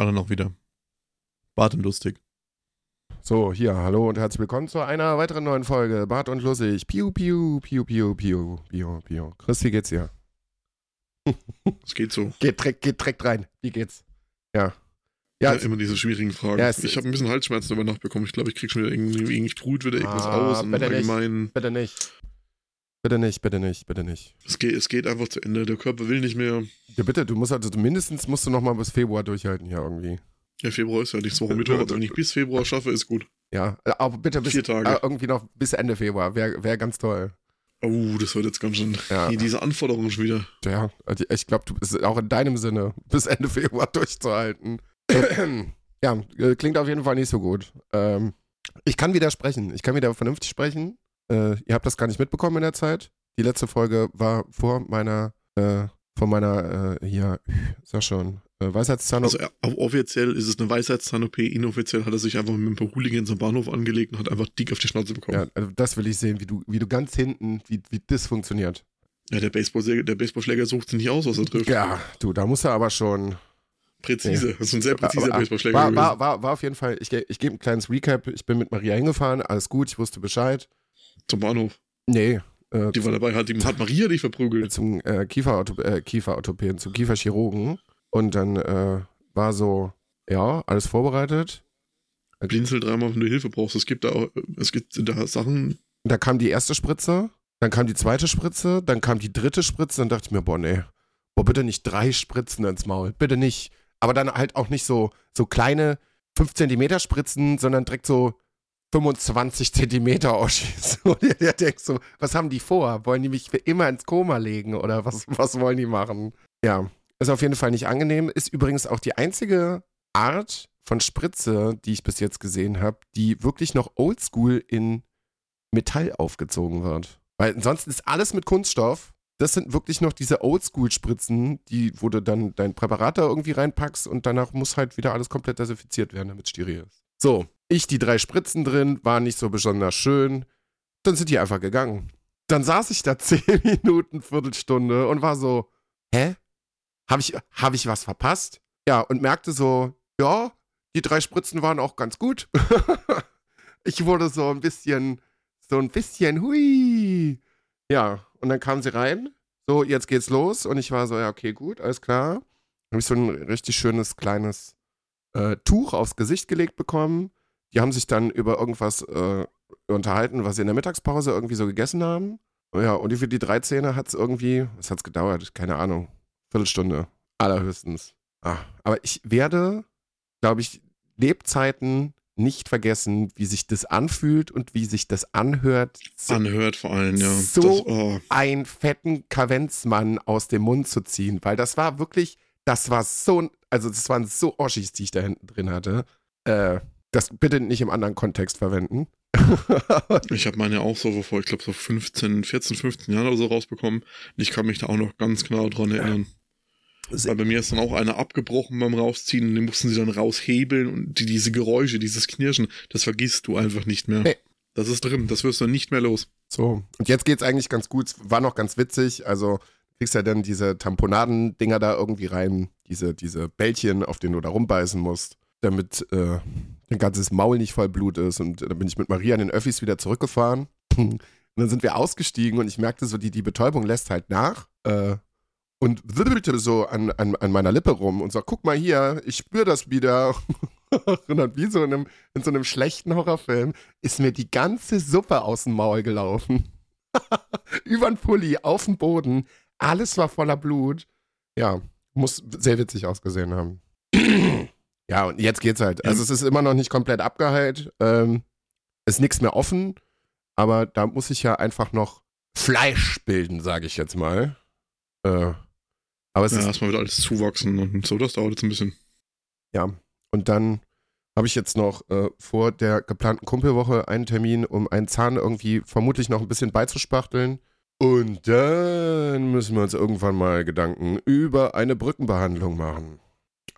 Alle noch wieder. Bart und lustig. So, hier, hallo und herzlich willkommen zu einer weiteren neuen Folge. Bart und lustig. Piu, piu, piu, piu, piu, piu, piu. Chris, wie geht's dir? Es geht so. Geht direkt, geht direkt rein. Wie geht's? Ja. Ja, Ja, immer diese schwierigen Fragen. Ja, ich habe ein bisschen Halsschmerzen über Nacht bekommen. Ich glaube, ich krieg schon wieder irgendwie, irgendwie sprüht wieder irgendwas Ah, aus. Und bitte nicht. allgemein, bitte nicht. Bitte nicht, bitte nicht, bitte nicht. es geht, es geht einfach zu Ende. Der Körper will nicht mehr. Ja, bitte, du musst also mindestens musst du noch mal bis Februar durchhalten hier irgendwie. Ja, Februar ist ja nächste Woche Mittwoch. Also wenn ich bis Februar schaffe, ist gut. Ja, aber bitte bis Vier Tage. äh, irgendwie noch bis Ende Februar. Wäre wär ganz toll. Oh, das wird jetzt ganz schön. Ja. Diese Anforderungen schon wieder. Ja, also ich glaube, du bist auch in deinem Sinne, bis Ende Februar durchzuhalten. ja, äh, klingt auf jeden Fall nicht so gut. Ähm, ich kann widersprechen. Ich kann wieder vernünftig sprechen. Äh, ihr habt das gar nicht mitbekommen in der Zeit. Die letzte Folge war vor meiner, äh, vor meiner, äh, hier, sag schon, äh, Weisheitszahn. Also er- offiziell ist es eine Weisheitszahn-OP. Inoffiziell hat er sich einfach mit ein paar Hooligans am Bahnhof angelegt und hat einfach dick auf die Schnauze bekommen. ja, also das will ich sehen, wie du, wie du ganz hinten, wie, wie das funktioniert. Ja, der, Baseball der Baseballschläger sucht sich nicht aus, was er trifft. Ja, du, da musst du aber schon. Präzise. Das ist ein sehr präziser Aber- Baseballschläger. War, war, war, war auf jeden Fall, ich, ich gebe ein kleines Recap. Ich bin mit Maria hingefahren, alles gut, ich wusste Bescheid. Zum Bahnhof. Nee, äh, Die war dabei, hat, die, hat Maria dich verprügelt. zum äh, Kieferortho äh, Kieferorthopäden, zum Kieferchirurgen. Und dann äh, war so, ja, alles vorbereitet. Blinzel dreimal, wenn du Hilfe brauchst. Es gibt da auch, es gibt da Sachen. Da kam die erste Spritze, dann kam die zweite Spritze, dann kam die dritte Spritze, dann dachte ich mir, boah, nee, boah, bitte nicht drei Spritzen ins Maul, bitte nicht. Aber dann halt auch nicht so, so kleine 5 Zentimeter Spritzen, sondern direkt so 25 Zentimeter Oschis. Und ihr denkt so, was haben die vor? Wollen die mich für immer ins Koma legen oder was, was wollen die machen? Ja, ist auf jeden Fall nicht angenehm. Ist übrigens auch die einzige Art von Spritze, die ich bis jetzt gesehen habe, die wirklich noch oldschool in Metall aufgezogen wird. Weil ansonsten ist alles mit Kunststoff. Das sind wirklich noch diese Oldschool-Spritzen, die, wo du dann dein Präparat da irgendwie reinpackst und danach muss halt wieder alles komplett desinfiziert werden, damit es steril ist. So, ich die drei Spritzen drin, war nicht so besonders schön. Dann sind die einfach gegangen. Dann saß ich da zehn Minuten, Viertelstunde und war so, hä? Habe ich, hab ich was verpasst? Ja, und merkte so, ja, die drei Spritzen waren auch ganz gut. ich wurde so ein bisschen, so ein bisschen, hui. Ja, und dann kam sie rein. So, jetzt geht's los. Und ich war so, ja, okay, gut, alles klar. Habe ich so ein richtig schönes kleines äh, Tuch aufs Gesicht gelegt bekommen. Die haben sich dann über irgendwas äh, unterhalten, was sie in der Mittagspause irgendwie so gegessen haben. Ja, und für die drei Zähne hat es irgendwie, was hat's gedauert? Keine Ahnung. Viertelstunde. Allerhöchstens. Ah, aber ich werde, glaube ich, Lebzeiten nicht vergessen, wie sich das anfühlt und wie sich das anhört, so Anhört vor allem, ja. So- Das, oh, einen fetten Kavenzmann aus dem Mund zu ziehen, weil das war wirklich, das war so, also das waren so Oschis, die ich da hinten drin hatte. Äh, das bitte nicht im anderen Kontext verwenden. ich habe meine auch so vor, ich glaube, so 15, 14, 15 Jahren oder so rausbekommen. Und ich kann mich da auch noch ganz genau dran erinnern. Weil bei mir ist dann auch einer abgebrochen beim Rausziehen und den mussten sie dann raushebeln und die, diese Geräusche, dieses Knirschen, das vergisst du einfach nicht mehr. Nee. Das ist drin, das wirst du nicht mehr los. So, und jetzt geht's eigentlich ganz gut. War noch ganz witzig. Also, du kriegst ja dann diese Tamponaden-Dinger da irgendwie rein, diese, diese Bällchen, auf denen du da rumbeißen musst, damit äh, dein ganzes Maul nicht voll Blut ist. Und dann bin ich mit Maria an den Öffis wieder zurückgefahren. Und dann sind wir ausgestiegen und ich merkte so, die, die Betäubung lässt halt nach. Äh, und wirbelte so an, an, an meiner Lippe rum und sagt, guck mal hier, ich spüre das wieder. und dann wie so in, einem, in so einem schlechten Horrorfilm ist mir die ganze Suppe aus dem Maul gelaufen. Über den Pulli, auf den Boden. Alles war voller Blut. Ja, muss sehr witzig ausgesehen haben. ja, und jetzt geht's halt. Also es ist immer noch nicht komplett abgeheilt. Ähm, ist nichts mehr offen. Aber da muss ich ja einfach noch Fleisch bilden, sage ich jetzt mal. Äh, aber es Ja, ist erstmal wieder alles zuwachsen und so, das dauert jetzt ein bisschen. Ja, und dann habe ich jetzt noch äh, vor der geplanten Kumpelwoche einen Termin, um einen Zahn irgendwie vermutlich noch ein bisschen beizuspachteln. Und dann müssen wir uns irgendwann mal Gedanken über eine Brückenbehandlung machen.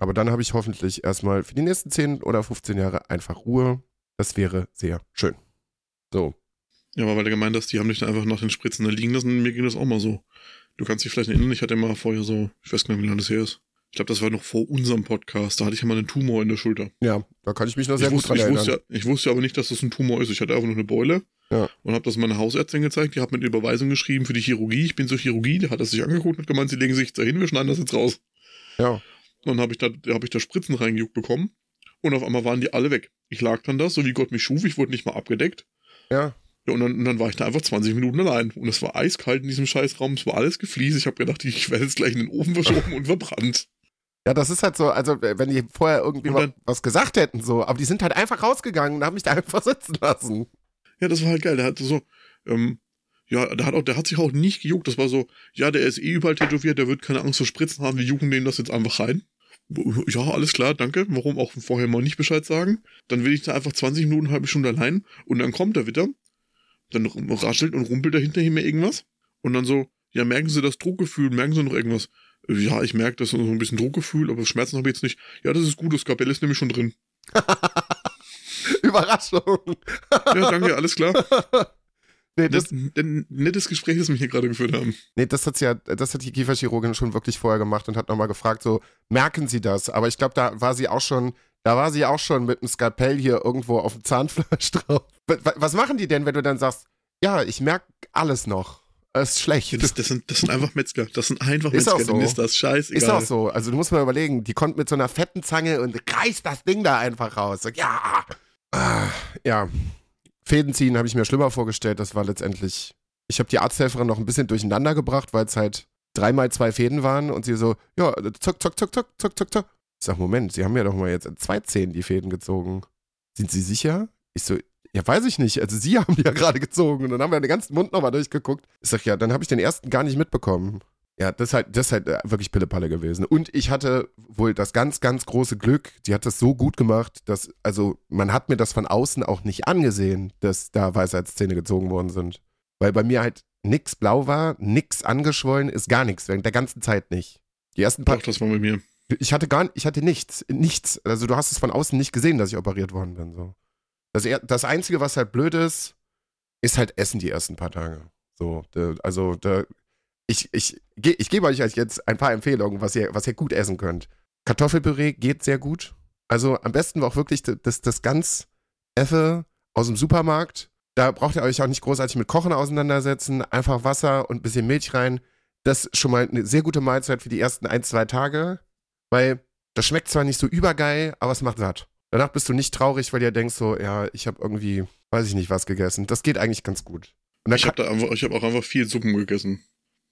Aber dann habe ich hoffentlich erstmal für die nächsten 10 oder 15 Jahre einfach Ruhe. Das wäre sehr schön. So. Ja, aber weil du gemeint hast, die haben dich dann einfach nach den Spritzen da liegen lassen, mir ging das auch mal so. Du kannst dich vielleicht erinnern, ich hatte mal vorher so, ich weiß gar nicht, wie lange das her ist, Ich glaube, das war noch vor unserem Podcast. Da hatte ich ja mal einen Tumor in der Schulter. Ja, da kann ich mich noch sehr ich gut wusste, dran ich erinnern. wusste, ich wusste aber nicht, dass das ein Tumor ist. Ich hatte einfach nur eine Beule Ja. und habe das meiner Hausärztin gezeigt. Die hat mir eine Überweisung geschrieben für die Chirurgie. Ich bin zur Chirurgie. Die hat das sich angeguckt und gemeint, sie legen sich dahin, wir schneiden das jetzt raus. ja. Dann habe ich, da, hab ich da Spritzen reingejuckt bekommen. Und auf einmal waren die alle weg. Ich lag dann da, so wie Gott mich schuf. Ich wurde nicht mal abgedeckt. Ja. Ja, und dann, und dann war ich da einfach 20 Minuten allein. Und es war eiskalt in diesem Scheißraum. Es war alles gefliest. Ich habe gedacht, ich werde jetzt gleich in den Ofen verschoben und verbrannt. Ja, das ist halt so, also wenn die vorher irgendwie dann- was gesagt hätten, so, aber die sind halt einfach rausgegangen und haben mich da einfach sitzen lassen. Ja, das war halt geil. Der hatte so, ähm, ja, der hat auch, der hat sich auch nicht gejuckt. Das war so, ja, der ist eh überall tätowiert, der wird keine Angst vor Spritzen haben, wir jucken dem das jetzt einfach rein. Ja, alles klar, danke. Warum auch vorher mal nicht Bescheid sagen? Dann will ich da einfach 20 Minuten, halbe Stunde allein und dann kommt er wieder. Dann raschelt und rumpelt er hinter mir irgendwas. Und dann so, ja, merken Sie das Druckgefühl, merken Sie noch irgendwas? Ja, ich merke das so ein bisschen Druckgefühl, aber Schmerzen habe ich jetzt nicht. Ja, das ist gut, das Skapell ist nämlich schon drin. Überraschung. Ja, danke, alles klar. Nee, das, Das, ein nettes Gespräch, das wir hier gerade geführt haben. nee, das hat ja, das hat die Kieferchirurgin schon wirklich vorher gemacht und hat nochmal gefragt, so, merken Sie das? Aber ich glaube, da war sie auch schon, da war sie auch schon mit dem Skalpell hier irgendwo auf dem Zahnfleisch drauf. Wa- Was machen die denn, wenn du dann sagst, ja, ich merke alles noch. Es ist schlecht. Das, das, sind, das sind einfach Metzger. Das sind einfach Ist Metzger. auch so. Ist das scheißegal. Ist auch so. Also du musst mal überlegen, die kommt mit so einer fetten Zange und reißt das Ding da einfach raus. So, ja. Ah, ja. Fäden ziehen habe ich mir schlimmer vorgestellt. Das war letztendlich. Ich habe die Arzthelferin noch ein bisschen durcheinander gebracht, weil es halt dreimal zwei Fäden waren und sie so, ja, zock, zock, zock, zock, zock, zock, zock. Ich sag, Moment, Sie haben ja doch mal jetzt in zwei Zähnen die Fäden gezogen. Sind Sie sicher? Ich so, ja, weiß ich nicht. Also Sie haben die ja gerade gezogen und dann haben wir den ganzen Mund nochmal durchgeguckt. Ich sag, ja, dann habe ich den ersten gar nicht mitbekommen. Ja, das ist halt, das ist halt äh, wirklich Pillepalle gewesen. Und ich hatte wohl das ganz, ganz große Glück, die hat das so gut gemacht, dass, also man hat mir das von außen auch nicht angesehen, dass da Weisheitszähne gezogen worden sind. Weil bei mir halt nix blau war, nix angeschwollen ist, gar nichts, während der ganzen Zeit nicht. Die ersten paar, Doch, das war bei mir. ich hatte gar, ich hatte nichts, nichts. Also du hast es von außen nicht gesehen, dass ich operiert worden bin. So. Das, das Einzige, was halt blöd ist, ist halt Essen die ersten paar Tage. So, also da, ich, ich, ich gebe euch halt jetzt ein paar Empfehlungen, was ihr, was ihr gut essen könnt. Kartoffelpüree geht sehr gut. Also am besten auch wirklich das, das ganz Effe aus dem Supermarkt. Da braucht ihr euch auch nicht großartig mit Kochen auseinandersetzen. Einfach Wasser und ein bisschen Milch rein. Das ist schon mal eine sehr gute Mahlzeit für die ersten ein, zwei Tage. Weil das schmeckt zwar nicht so übergeil, aber es macht satt. Danach bist du nicht traurig, weil du denkst so, ja, ich habe irgendwie, weiß ich nicht, was gegessen. Das geht eigentlich ganz gut. Ich habe habe auch einfach viel Suppen gegessen.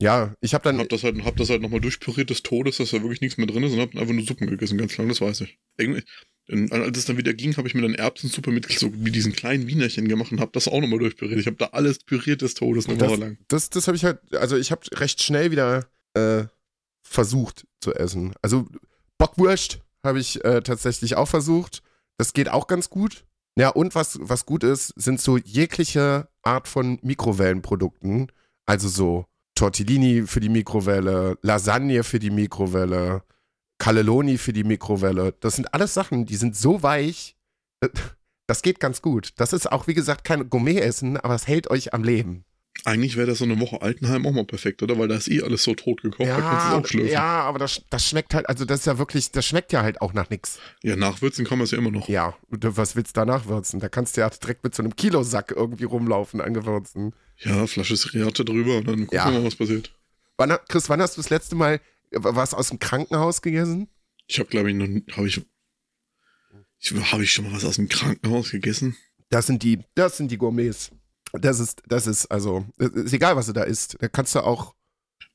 Ja, ich habe dann, hab das halt, hab das halt nochmal durchpüriert des Todes, dass da wirklich nichts mehr drin ist und hab einfach nur Suppen gegessen, ganz lang, das weiß ich. Irgendwie, als es dann wieder ging, habe ich mir dann Erbsensuppe mit so wie diesen kleinen Wienerchen gemacht und habe das auch nochmal durchpüriert. Ich habe da alles püriert des Todes eine Das- Woche lang. das, das habe ich halt, also ich habe recht schnell wieder äh, versucht zu essen. Also Bockwurst habe ich äh, tatsächlich auch versucht. Das geht auch ganz gut. Ja, und was, was gut ist, sind so jegliche Art von Mikrowellenprodukten. Also so Tortellini für die Mikrowelle, Lasagne für die Mikrowelle, Cannelloni für die Mikrowelle. Das sind alles Sachen, die sind so weich. äh, Das geht ganz gut. Das ist auch, wie gesagt, kein Gourmet-Essen, aber es hält euch am Leben. Eigentlich wäre das so eine Woche Altenheim auch mal perfekt, oder? Weil da ist eh alles so tot gekocht, da kannst du es auch schlürfen. Ja. ja, aber das, das schmeckt halt, also das ist ja wirklich, das schmeckt ja halt auch nach nichts. nachwürzen kann man es ja immer noch. Ja, was willst du danach würzen? Da kannst du ja direkt mit so einem Kilosack irgendwie rumlaufen an Gewürzen. Ja, Flasche Sriracha drüber und dann gucken Ja. wir mal, was passiert. Wann, Chris, wann hast du das letzte Mal was aus dem Krankenhaus gegessen? Ich habe, glaube ich, noch, habe ich, ich, habe ich schon mal was aus dem Krankenhaus gegessen? Das sind die, das sind die Gourmets. Das ist, das ist, also, es ist egal, was du da isst. Da kannst du auch,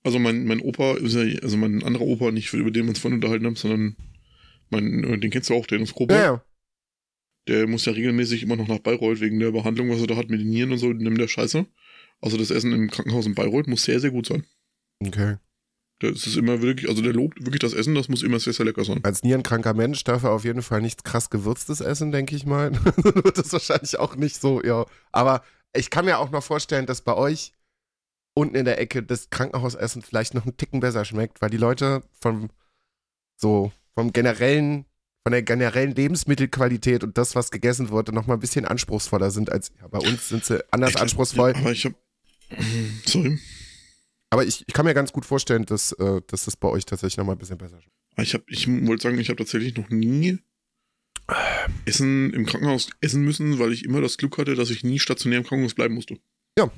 Also mein, mein Opa ist ja, also mein anderer Opa, nicht über den wir uns vorhin unterhalten haben, sondern mein, äh, den kennst du auch, den ist Opa. ja, ja. Der muss ja regelmäßig immer noch nach Bayreuth wegen der Behandlung, was er da hat mit den Nieren und so, nimmt der Scheiße. Also das Essen im Krankenhaus in Bayreuth muss sehr, sehr gut sein. Okay. Das ist immer wirklich, also der lobt wirklich das Essen, das muss immer sehr, sehr lecker sein. Als nierenkranker Mensch darf er auf jeden Fall nichts krass Gewürztes essen, denke ich mal. Das wahrscheinlich auch nicht so, ja. Aber ich kann mir auch noch vorstellen, dass bei euch unten in der Ecke das Krankenhausessen vielleicht noch einen Ticken besser schmeckt, weil die Leute vom so vom generellen von der generellen Lebensmittelqualität und das, was gegessen wurde, noch mal ein bisschen anspruchsvoller sind als ja, bei uns sind sie anders Ich anspruchsvoll. Ja, aber ich habe, sorry, Aber ich, ich kann mir ganz gut vorstellen, dass, äh, dass das bei euch tatsächlich noch mal ein bisschen besser schmeckt. Ich, hab, ich wollte sagen, ich habe tatsächlich noch nie Essen im Krankenhaus essen müssen, weil ich immer das Glück hatte, dass ich nie stationär im Krankenhaus bleiben musste. Ja,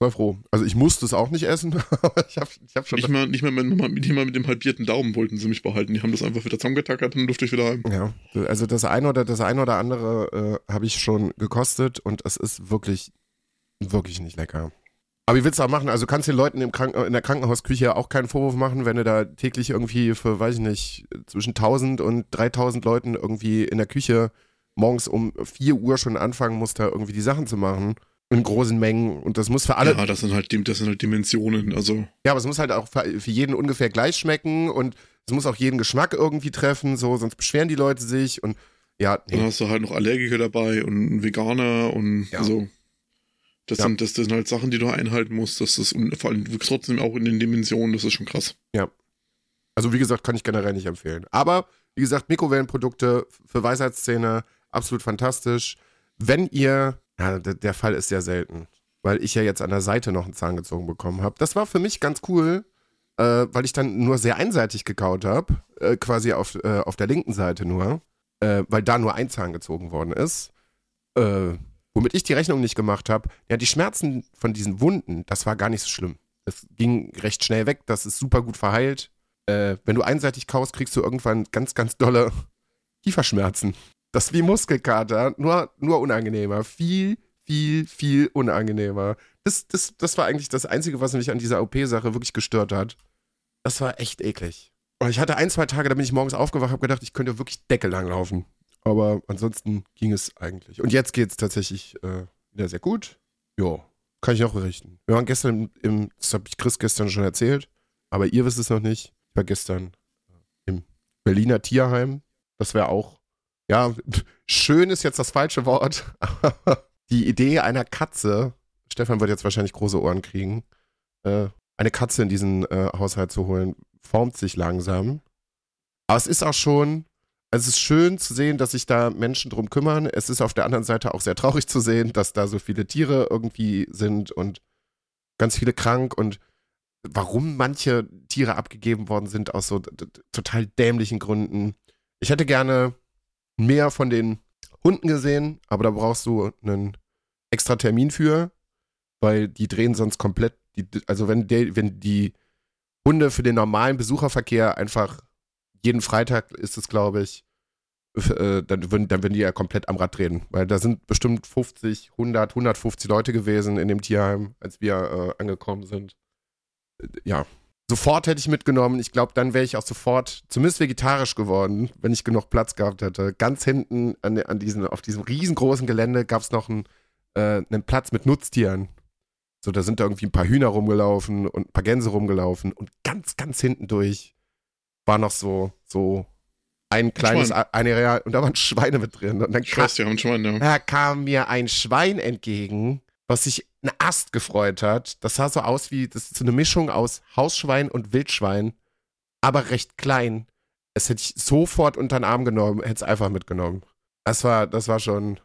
sei froh. Also ich musste es auch nicht essen, aber ich habe ich hab schon. Nicht mal, nicht, mal, nicht mal mit dem halbierten Daumen wollten sie mich behalten. Die haben das einfach wieder zusammengetackert und dann durfte ich wieder heim. Ja, also das eine oder das eine oder andere äh, habe ich schon gekostet und es ist wirklich, wirklich nicht lecker. Aber wie willst du auch machen? Also kannst du den Leuten im Kranken in der Krankenhausküche auch keinen Vorwurf machen, wenn du da täglich irgendwie für, weiß ich nicht, zwischen 1000 und 3000 Leuten irgendwie in der Küche morgens um 4 Uhr schon anfangen musst, da irgendwie die Sachen zu machen. In großen Mengen. Und das muss für alle. Ja, das sind halt, das sind halt Dimensionen. Also. Ja, aber es muss halt auch für jeden ungefähr gleich schmecken und es muss auch jeden Geschmack irgendwie treffen, so, sonst beschweren die Leute sich und ja. Nee. Dann hast du halt noch Allergiker dabei und Veganer und ja. so. Das, ja. sind, das, das, sind halt Sachen, die du einhalten musst. Das ist und vor allem trotzdem auch in den Dimensionen, das ist schon krass. Ja. Also wie gesagt, kann ich generell nicht empfehlen. Aber wie gesagt, Mikrowellenprodukte für Weisheitszähne absolut fantastisch. Wenn ihr, ja, der, der Fall ist sehr selten, weil ich ja jetzt an der Seite noch einen Zahn gezogen bekommen habe. Das war für mich ganz cool, äh, weil ich dann nur sehr einseitig gekaut habe, äh, quasi auf, äh, auf der linken Seite nur, äh, weil da nur ein Zahn gezogen worden ist. Äh, Womit ich die Rechnung nicht gemacht habe, ja, die Schmerzen von diesen Wunden, das war gar nicht so schlimm. Das ging recht schnell weg, das ist super gut verheilt. Äh, wenn du einseitig kaust, kriegst du irgendwann ganz, ganz dolle Kieferschmerzen. Das ist wie Muskelkater, nur, nur unangenehmer. Viel, viel, viel unangenehmer. Das, das, das war eigentlich das Einzige, was mich an dieser OP-Sache wirklich gestört hat. Das war echt eklig. Und ich hatte ein, zwei Tage, da bin ich morgens aufgewacht, habe gedacht, ich könnte wirklich Decke langlaufen. Aber ansonsten ging es eigentlich. Und jetzt geht es tatsächlich äh, wieder sehr gut. Ja, kann ich auch berichten. Wir waren gestern im, das habe ich Chris gestern schon erzählt, aber ihr wisst es noch nicht. Ich war gestern äh, im Berliner Tierheim. Das wäre auch, ja, schön ist jetzt das falsche Wort, die Idee einer Katze, Stefan wird jetzt wahrscheinlich große Ohren kriegen, äh, eine Katze in diesen äh, Haushalt zu holen, formt sich langsam. Aber es ist auch schon, also es ist schön zu sehen, dass sich da Menschen drum kümmern. Es ist auf der anderen Seite auch sehr traurig zu sehen, dass da so viele Tiere irgendwie sind und ganz viele krank und warum manche Tiere abgegeben worden sind aus so total dämlichen Gründen. Ich hätte gerne mehr von den Hunden gesehen, aber da brauchst du einen extra Termin für, weil die drehen sonst komplett, die, also wenn, die, wenn die Hunde für den normalen Besucherverkehr einfach jeden Freitag ist es, glaube ich, äh, dann, würden, dann würden die ja komplett am Rad drehen. Weil da sind bestimmt 50, 100, 150 Leute gewesen in dem Tierheim, als wir äh, angekommen sind. Äh, ja. Sofort hätte ich mitgenommen. Ich glaube, dann wäre ich auch sofort zumindest vegetarisch geworden, wenn ich genug Platz gehabt hätte. Ganz hinten an, an diesen, auf diesem riesengroßen Gelände gab es noch einen, äh, einen Platz mit Nutztieren. So, da sind da irgendwie ein paar Hühner rumgelaufen und ein paar Gänse rumgelaufen und ganz, ganz hinten durch war noch so, so ein kleines Areal und da waren Schweine mit drin. Und dann ich weiß, die haben Schwein, ja. Da kam mir ein Schwein entgegen, was sich ein Ast gefreut hat. Das sah so aus wie, das ist so eine Mischung aus Hausschwein und Wildschwein, aber recht klein. Das hätte ich sofort unter den Arm genommen, hätte es einfach mitgenommen. Das war, das war schon,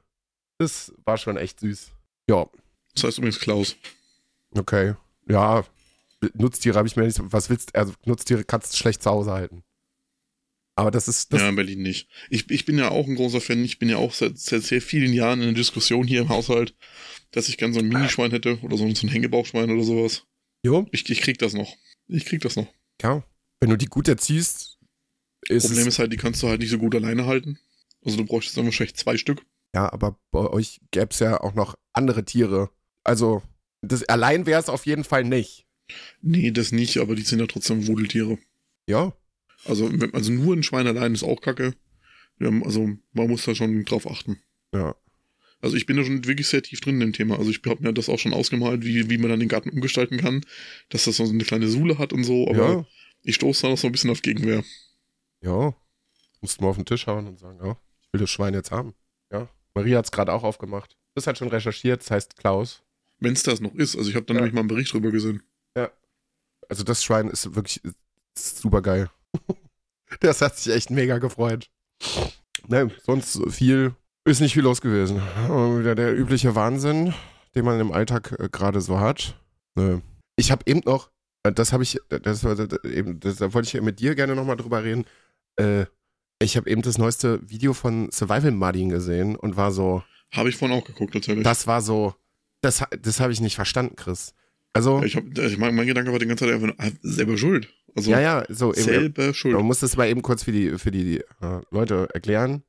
das war schon echt süß. Ja. Das heißt übrigens Klaus. Okay. Ja, Nutztiere habe ich mir nicht. Was willst du? Also Nutztiere kannst du schlecht zu Hause halten. Aber das ist. Das ja, in Berlin nicht. Ich, ich bin ja auch ein großer Fan. Ich bin ja auch seit, seit sehr vielen Jahren in der Diskussion hier im Haushalt, dass ich gern so ein Minischwein hätte oder so, so ein Hängebauchschwein oder sowas. Jo. Ich, ich krieg das noch. Ich krieg das noch. Ja. Wenn du die gut erziehst, ist. Problem ist halt, die kannst du halt nicht so gut alleine halten. Also du bräuchtest dann wahrscheinlich zwei Stück. Ja, aber bei euch gäbe es ja auch noch andere Tiere. Also, das, allein wäre es auf jeden Fall nicht. Nee, das nicht, aber die sind ja trotzdem Wudeltiere. Ja. Also, also nur ein Schwein allein ist auch kacke. also man muss da schon drauf achten. Ja. Also ich bin da schon wirklich sehr tief drin in dem Thema. Also ich habe mir das auch schon ausgemalt, wie, wie man dann den Garten umgestalten kann, dass das so eine kleine Sule hat und so, aber ja. ich stoße da noch so ein bisschen auf Gegenwehr. Ja. Musst mal auf den Tisch hauen und sagen, ja, ich will das Schwein jetzt haben. Ja. Maria hat es gerade auch aufgemacht. Das hat schon recherchiert, das heißt Klaus. Wenn es das noch ist. Also ich habe da ja. nämlich mal einen Bericht drüber gesehen. Also das Schwein ist wirklich super geil. das hat sich echt mega gefreut. Ne, sonst viel, ist nicht viel los gewesen. Wieder der übliche Wahnsinn, den man im Alltag äh, gerade so hat. Ich habe eben noch Äh, das habe ich, das, das, eben, das, da wollte ich mit dir gerne nochmal drüber reden. Äh, ich habe eben das neueste Video von Survival Mudding gesehen und war so. Habe ich vorhin auch geguckt, natürlich. Das war so, das, das habe ich nicht verstanden, Chris. Also. Ich hab, ich mein, mein Gedanke war die ganze Zeit einfach ah, selber schuld. Also, ja, ja, so eben. Selber schuld. Man muss das mal eben kurz für die, für die äh, Leute erklären.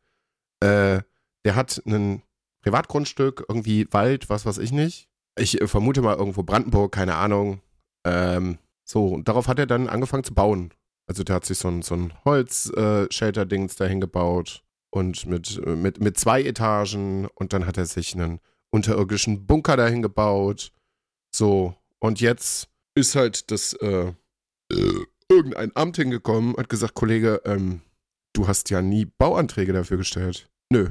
Äh, der hat ein Privatgrundstück, irgendwie Wald, was weiß ich nicht. Ich äh, vermute mal irgendwo Brandenburg, keine Ahnung. Ähm, so, und darauf hat er dann angefangen zu bauen. Also der hat sich so ein, so ein Holz-Shelter-Dings äh, dahin gebaut und mit, mit, mit zwei Etagen und dann hat er sich einen unterirdischen Bunker dahin gebaut. So, und jetzt ist halt das äh, äh, irgendein Amt hingekommen und hat gesagt, Kollege, ähm, du hast ja nie Bauanträge dafür gestellt. Nö.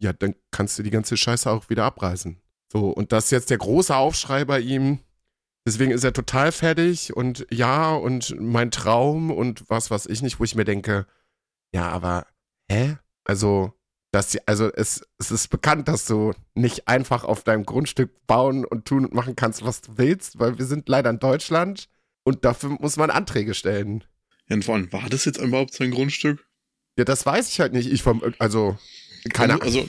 Ja, dann kannst du die ganze Scheiße auch wieder abreißen. So, und das ist jetzt der große Aufschrei bei ihm. Deswegen ist er total fertig und ja, und mein Traum und was weiß ich nicht, wo ich mir denke, ja, aber, hä? Also, dass die, also es, es ist bekannt, dass du nicht einfach auf deinem Grundstück bauen und tun und machen kannst, was du willst, weil wir sind leider in Deutschland und dafür muss man Anträge stellen. Ja, und vor allem, war das jetzt überhaupt sein Grundstück? Ja, das weiß ich halt nicht. Ich vom, also, keine Ahnung. Also,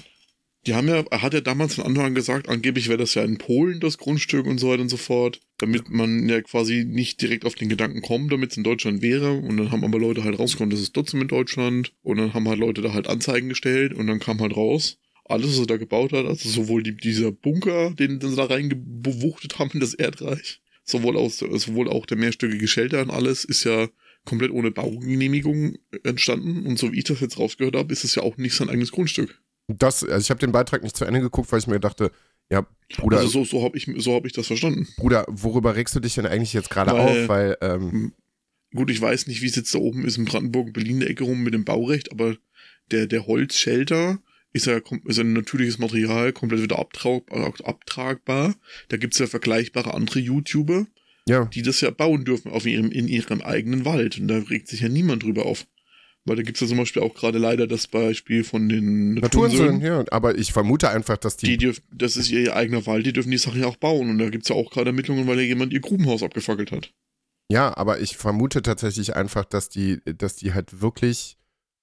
die haben ja, er hat ja damals von Anfang an gesagt, angeblich wäre das ja in Polen das Grundstück und so weiter und so fort, damit man ja quasi nicht direkt auf den Gedanken kommt, damit es in Deutschland wäre. Und dann haben aber Leute halt rausgekommen, das ist trotzdem in Deutschland. Und dann haben halt Leute da halt Anzeigen gestellt und dann kam halt raus, alles, was er da gebaut hat, also sowohl die, dieser Bunker, den, den sie da reingewuchtet haben in das Erdreich, sowohl, aus, sowohl auch der mehrstöckige Shelter und alles, ist ja komplett ohne Baugenehmigung entstanden. Und so wie ich das jetzt rausgehört habe, ist es ja auch nicht sein eigenes Grundstück. Das, also ich habe den Beitrag nicht zu Ende geguckt, weil ich mir dachte, ja, Bruder. Also so, so habe ich, so hab ich das verstanden. Bruder, worüber regst du dich denn eigentlich jetzt gerade auf? Weil, ähm, gut, ich weiß nicht, wie es jetzt da oben ist in Brandenburg, Berlin der Ecke rum mit dem Baurecht, aber der, der Holzshelter ist ja ist ein natürliches Material, komplett wieder abtrag, abtragbar. Da gibt's ja vergleichbare andere YouTuber, ja. die das ja bauen dürfen auf ihrem, in ihrem eigenen Wald. Und da regt sich ja niemand drüber auf. Weil da gibt es ja zum Beispiel auch gerade leider das Beispiel von den Naturensöhnen. Ja, aber ich vermute einfach, dass die. die dürf, das ist ihr eigener Wald, die dürfen die Sachen ja auch bauen. Und da gibt es ja auch gerade Ermittlungen, weil ja jemand ihr Grubenhaus abgefackelt hat. Ja, aber ich vermute tatsächlich einfach, dass die, dass die halt wirklich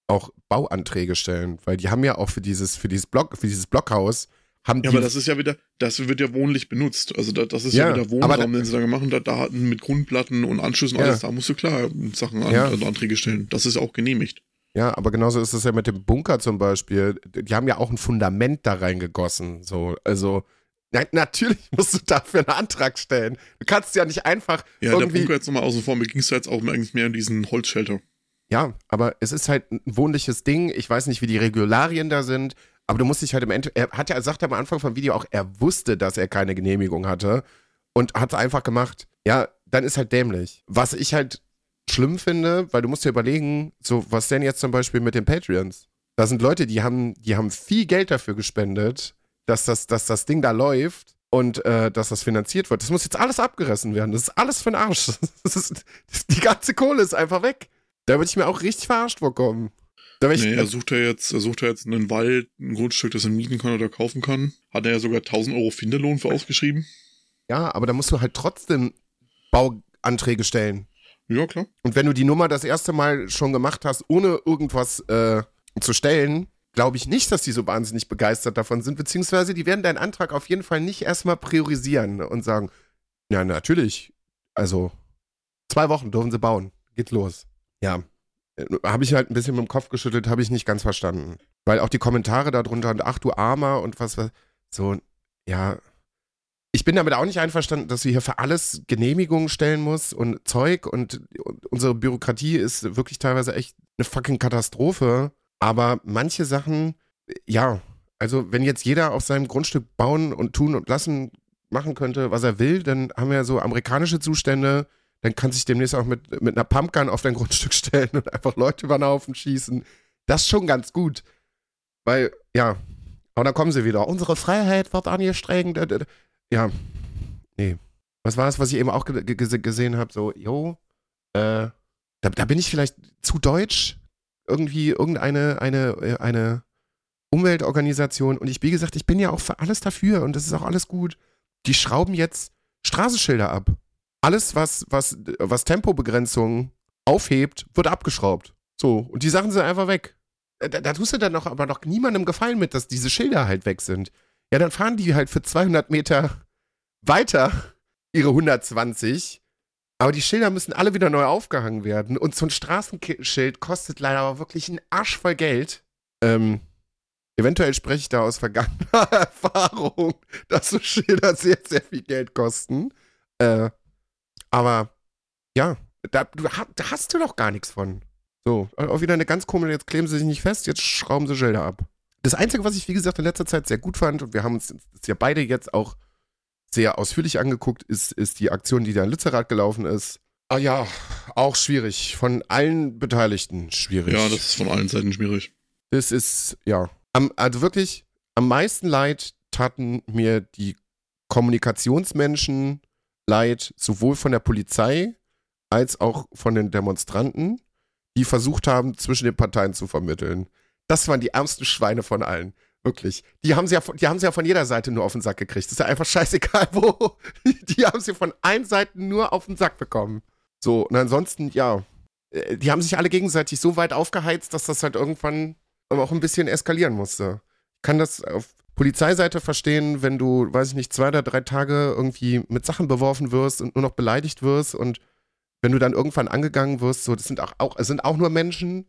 auch Bauanträge stellen. Weil die haben ja auch für dieses, für dieses Block, für dieses Blockhaus haben ja, aber das ist ja wieder, das wird ja wohnlich benutzt. Also da, das ist ja, ja wieder Wohnraum, den sie da gemacht haben. Da, hatten mit Grundplatten und Anschlüssen ja. alles, da musst du klar Sachen an, ja. Anträge stellen. Das ist auch genehmigt. Ja, aber genauso ist es ja mit dem Bunker zum Beispiel. Die haben ja auch ein Fundament da reingegossen. So, also na, natürlich musst du dafür einen Antrag stellen. Du kannst ja nicht einfach. Ja, irgendwie der Bunker jetzt nochmal außen vor. Mir ging es jetzt auch eigentlich mehr um diesen Holzshelter. Ja, aber es ist halt ein wohnliches Ding. Ich weiß nicht, wie die Regularien da sind. Aber du musst dich halt im Endeffekt, er hat ja, sagt er am Anfang vom Video auch, er wusste, dass er keine Genehmigung hatte und hat es einfach gemacht. Ja, dann ist halt dämlich. Was ich halt schlimm finde, weil du musst dir überlegen, so, was denn jetzt zum Beispiel mit den Patreons? Da sind Leute, die haben, die haben viel Geld dafür gespendet, dass das, dass das Ding da läuft und äh, dass das finanziert wird. Das muss jetzt alles abgerissen werden. Das ist alles für den Arsch. Ist, die ganze Kohle ist einfach weg. Da würde ich mir auch richtig verarscht vorkommen. Da nee, er sucht ja jetzt, er sucht ja jetzt einen Wald, ein Grundstück, das er mieten kann oder kaufen kann. Hat er ja sogar 1000 Euro Finderlohn für ausgeschrieben. Ja, aber da musst du halt trotzdem Bauanträge stellen. Ja, klar. Und wenn du die Nummer das erste Mal schon gemacht hast, ohne irgendwas äh, zu stellen, glaube ich nicht, dass die so wahnsinnig begeistert davon sind, beziehungsweise die werden deinen Antrag auf jeden Fall nicht erstmal priorisieren und sagen, ja, natürlich, also zwei Wochen dürfen sie bauen, geht los. Ja, habe ich halt ein bisschen mit dem Kopf geschüttelt, habe ich nicht ganz verstanden. Weil auch die Kommentare darunter und ach du Armer und was, was, so, ja. Ich bin damit auch nicht einverstanden, dass du hier für alles Genehmigungen stellen musst und Zeug und, und unsere Bürokratie ist wirklich teilweise echt eine fucking Katastrophe. Aber manche Sachen, ja, also wenn jetzt jeder auf seinem Grundstück bauen und tun und lassen machen könnte, was er will, dann haben wir so amerikanische Zustände, dann kannst du dich demnächst auch mit, mit einer Pumpgun auf dein Grundstück stellen und einfach Leute über den Haufen schießen. Das ist schon ganz gut. Weil, ja, aber dann kommen sie wieder. Unsere Freiheit wird angestrengt. Ja, nee. Was war es, was ich eben auch gesehen habe? So, jo, äh, da, da, bin ich vielleicht zu deutsch. Irgendwie irgendeine eine, äh, eine Umweltorganisation. Und ich, wie gesagt, ich bin ja auch für alles dafür und das ist auch alles gut. Die schrauben jetzt Straßenschilder ab alles, was, was, was Tempobegrenzung aufhebt, wird abgeschraubt. So, und die Sachen sind einfach weg. Da, da tust du dann noch, aber noch niemandem gefallen mit, dass diese Schilder halt weg sind. Ja, dann fahren die halt für 200 Meter weiter ihre 120. Aber die Schilder müssen alle wieder neu aufgehangen werden. Und so ein Straßenschild kostet leider aber wirklich einen Arsch voll Geld. Ähm, eventuell spreche ich da aus vergangener Erfahrung, dass so Schilder sehr, sehr viel Geld kosten. Äh, aber ja, da, da hast du doch gar nichts von. So, auch wieder eine ganz komische, jetzt kleben sie sich nicht fest, jetzt schrauben sie Schilder ab. Das Einzige, was ich, wie gesagt, in letzter Zeit sehr gut fand, und wir haben uns das ja beide jetzt auch sehr ausführlich angeguckt, ist, ist die Aktion, die da in Lützerath gelaufen ist. Ah ja, auch schwierig. Von allen Beteiligten schwierig. Ja, das ist von allen Seiten schwierig. Das ist, ja. Am, also wirklich, am meisten leid taten mir die Kommunikationsmenschen leid, sowohl von der Polizei als auch von den Demonstranten die versucht haben, zwischen den Parteien zu vermitteln. Das waren die ärmsten Schweine von allen. Wirklich. Die haben sie ja, die haben sie ja von jeder Seite nur auf den Sack gekriegt. Das ist ja einfach scheißegal, wo. Die haben sie von allen Seiten nur auf den Sack bekommen. So, und ansonsten, ja. Äh, die haben sich alle gegenseitig so weit aufgeheizt, dass das halt irgendwann auch ein bisschen eskalieren musste. Ich kann das auf Polizeiseite verstehen, wenn du, weiß ich nicht, zwei oder drei Tage irgendwie mit Sachen beworfen wirst und nur noch beleidigt wirst und wenn du dann irgendwann angegangen wirst, so, das sind auch, auch, sind auch nur Menschen,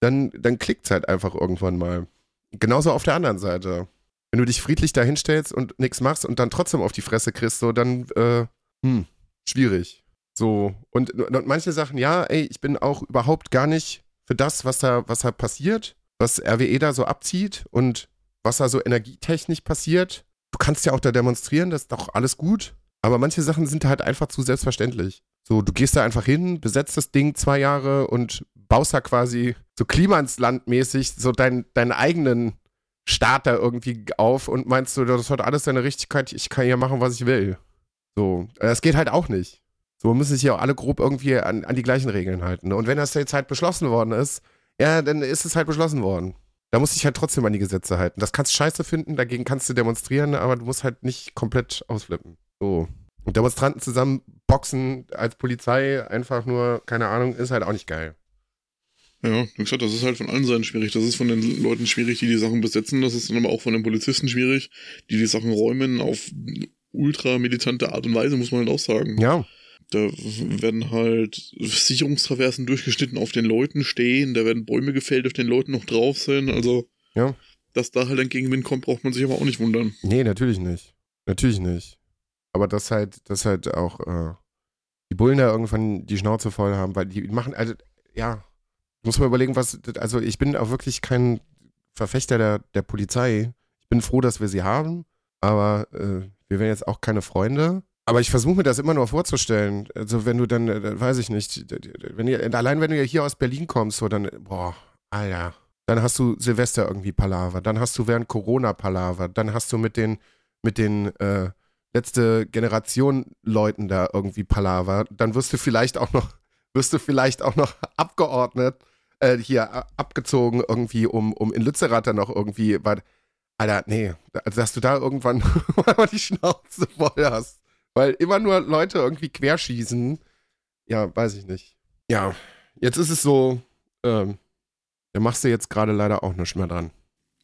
dann, dann klickt es halt einfach irgendwann mal. Genauso auf der anderen Seite. Wenn du dich friedlich dahinstellst und nichts machst und dann trotzdem auf die Fresse kriegst, so, dann, äh, hm, schwierig. So, und, und manche Sachen, ja, ey, ich bin auch überhaupt gar nicht für das, was da, was da passiert, was RWE da so abzieht und was da so energietechnisch passiert. Du kannst ja auch da demonstrieren, das ist doch alles gut. Aber manche Sachen sind halt einfach zu selbstverständlich. So, du gehst da einfach hin, besetzt das Ding zwei Jahre und baust da quasi so Klimanslandmäßig so dein, deinen eigenen Starter irgendwie auf und meinst du, das hat alles seine Richtigkeit, ich kann hier machen, was ich will. So, das geht halt auch nicht. So müssen sich ja auch alle grob irgendwie an, an die gleichen Regeln halten. Und wenn das jetzt halt beschlossen worden ist, ja, dann ist es halt beschlossen worden. Da muss ich halt trotzdem an die Gesetze halten. Das kannst du scheiße finden, dagegen kannst du demonstrieren, aber du musst halt nicht komplett ausflippen. So. Und Demonstranten zusammen boxen als Polizei, einfach nur, keine Ahnung, ist halt auch nicht geil. Ja, wie gesagt, das ist halt von allen Seiten schwierig. Das ist von den Leuten schwierig, die die Sachen besetzen. Das ist dann aber auch von den Polizisten schwierig, die die Sachen räumen auf ultra militante Art und Weise, muss man halt auch sagen. Ja. Da werden halt Sicherungstraversen durchgeschnitten auf den Leuten stehen, da werden Bäume gefällt, auf den Leuten noch drauf sind. Also, ja. dass da halt ein Gegenwind kommt, braucht man sich aber auch nicht wundern. Nee, natürlich nicht. Natürlich nicht. Aber dass halt, dass halt auch äh, die Bullen da irgendwann die Schnauze voll haben, weil die machen, also, ja, muss man überlegen, was, also ich bin auch wirklich kein Verfechter der, der Polizei. Ich bin froh, dass wir sie haben, aber äh, wir wären jetzt auch keine Freunde. Aber ich versuche mir das immer nur vorzustellen. Also wenn du dann, äh, weiß ich nicht, wenn ihr, allein wenn du ja hier aus Berlin kommst, so dann, boah, Alter, dann hast du Silvester irgendwie Palaver, dann hast du während Corona Palaver, dann hast du mit den, mit den äh, letzte Generation Leuten da irgendwie Palaver, dann wirst du vielleicht auch noch, wirst du vielleicht auch noch abgeordnet, äh, hier abgezogen irgendwie, um, um in Lützerath dann noch irgendwie, weil, Alter, nee, also dass du da irgendwann mal die Schnauze voll hast. Weil immer nur Leute irgendwie querschießen, ja, weiß ich nicht. Ja, jetzt ist es so, ähm, da machst du jetzt gerade leider auch nichts mehr dran.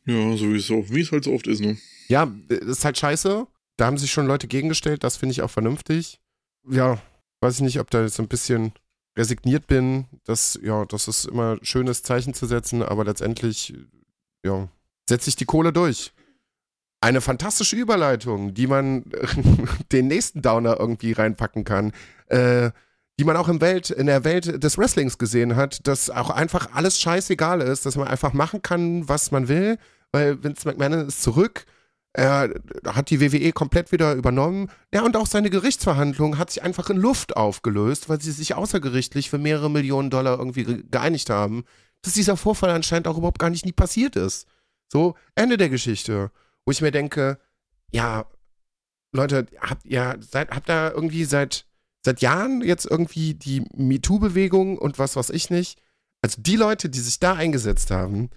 Ja, so wie es, so, wie es halt so oft ist, ne? Ja, das ist halt scheiße da haben sich schon Leute gegengestellt, das finde ich auch vernünftig. Ja, weiß ich nicht, ob da jetzt so ein bisschen resigniert bin, dass, ja, das ist immer ein schönes Zeichen zu setzen, aber letztendlich, ja, setze ich die Kohle durch. Eine fantastische Überleitung, die man den nächsten Downer irgendwie reinpacken kann, äh, die man auch im Welt, in der Welt des Wrestlings gesehen hat, dass auch einfach alles scheißegal ist, dass man einfach machen kann, was man will, weil Vince McMahon ist zurück er hat die WWE komplett wieder übernommen. Ja, und auch seine Gerichtsverhandlung hat sich einfach in Luft aufgelöst, weil sie sich außergerichtlich für mehrere Millionen Dollar irgendwie geeinigt haben, dass dieser Vorfall anscheinend auch überhaupt gar nicht nie passiert ist. So, Ende der Geschichte. Wo ich mir denke, ja, Leute, habt ihr, seid, habt da irgendwie seit, seit Jahren jetzt irgendwie die MeToo-Bewegung und was weiß ich nicht. Also die Leute, die sich da eingesetzt haben,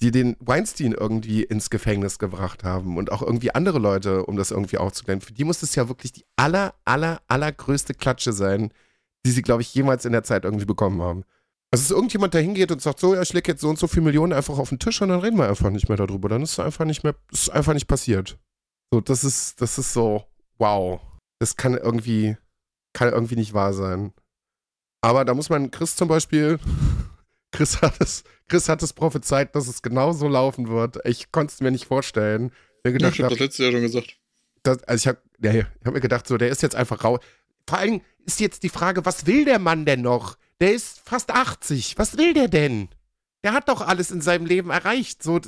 die den Weinstein irgendwie ins Gefängnis gebracht haben und auch irgendwie andere Leute, um das irgendwie aufzuklären. Für die muss es ja wirklich die aller, aller, allergrößte Klatsche sein, die sie, glaube ich, jemals in der Zeit irgendwie bekommen haben. Also ist irgendjemand, der hingeht und sagt, so, ja, ich lege jetzt so und so viele Millionen einfach auf den Tisch und dann reden wir einfach nicht mehr darüber. Dann ist es einfach nicht mehr, ist einfach nicht passiert. So, das ist, das ist so, wow. Das kann irgendwie, kann irgendwie nicht wahr sein. Aber da muss man Chris zum Beispiel, Chris hat es, Chris hat es prophezeit, dass es genau so laufen wird. Ich konnte es mir nicht vorstellen. Ich, gedacht, ja, ich habe das letzte Jahr schon gesagt. Das, also ich habe ja, ich hab mir gedacht, so, der ist jetzt einfach raus. Vor allem ist jetzt die Frage, was will der Mann denn noch? Der ist fast 80. Was will der denn? Der hat doch alles in seinem Leben erreicht. So,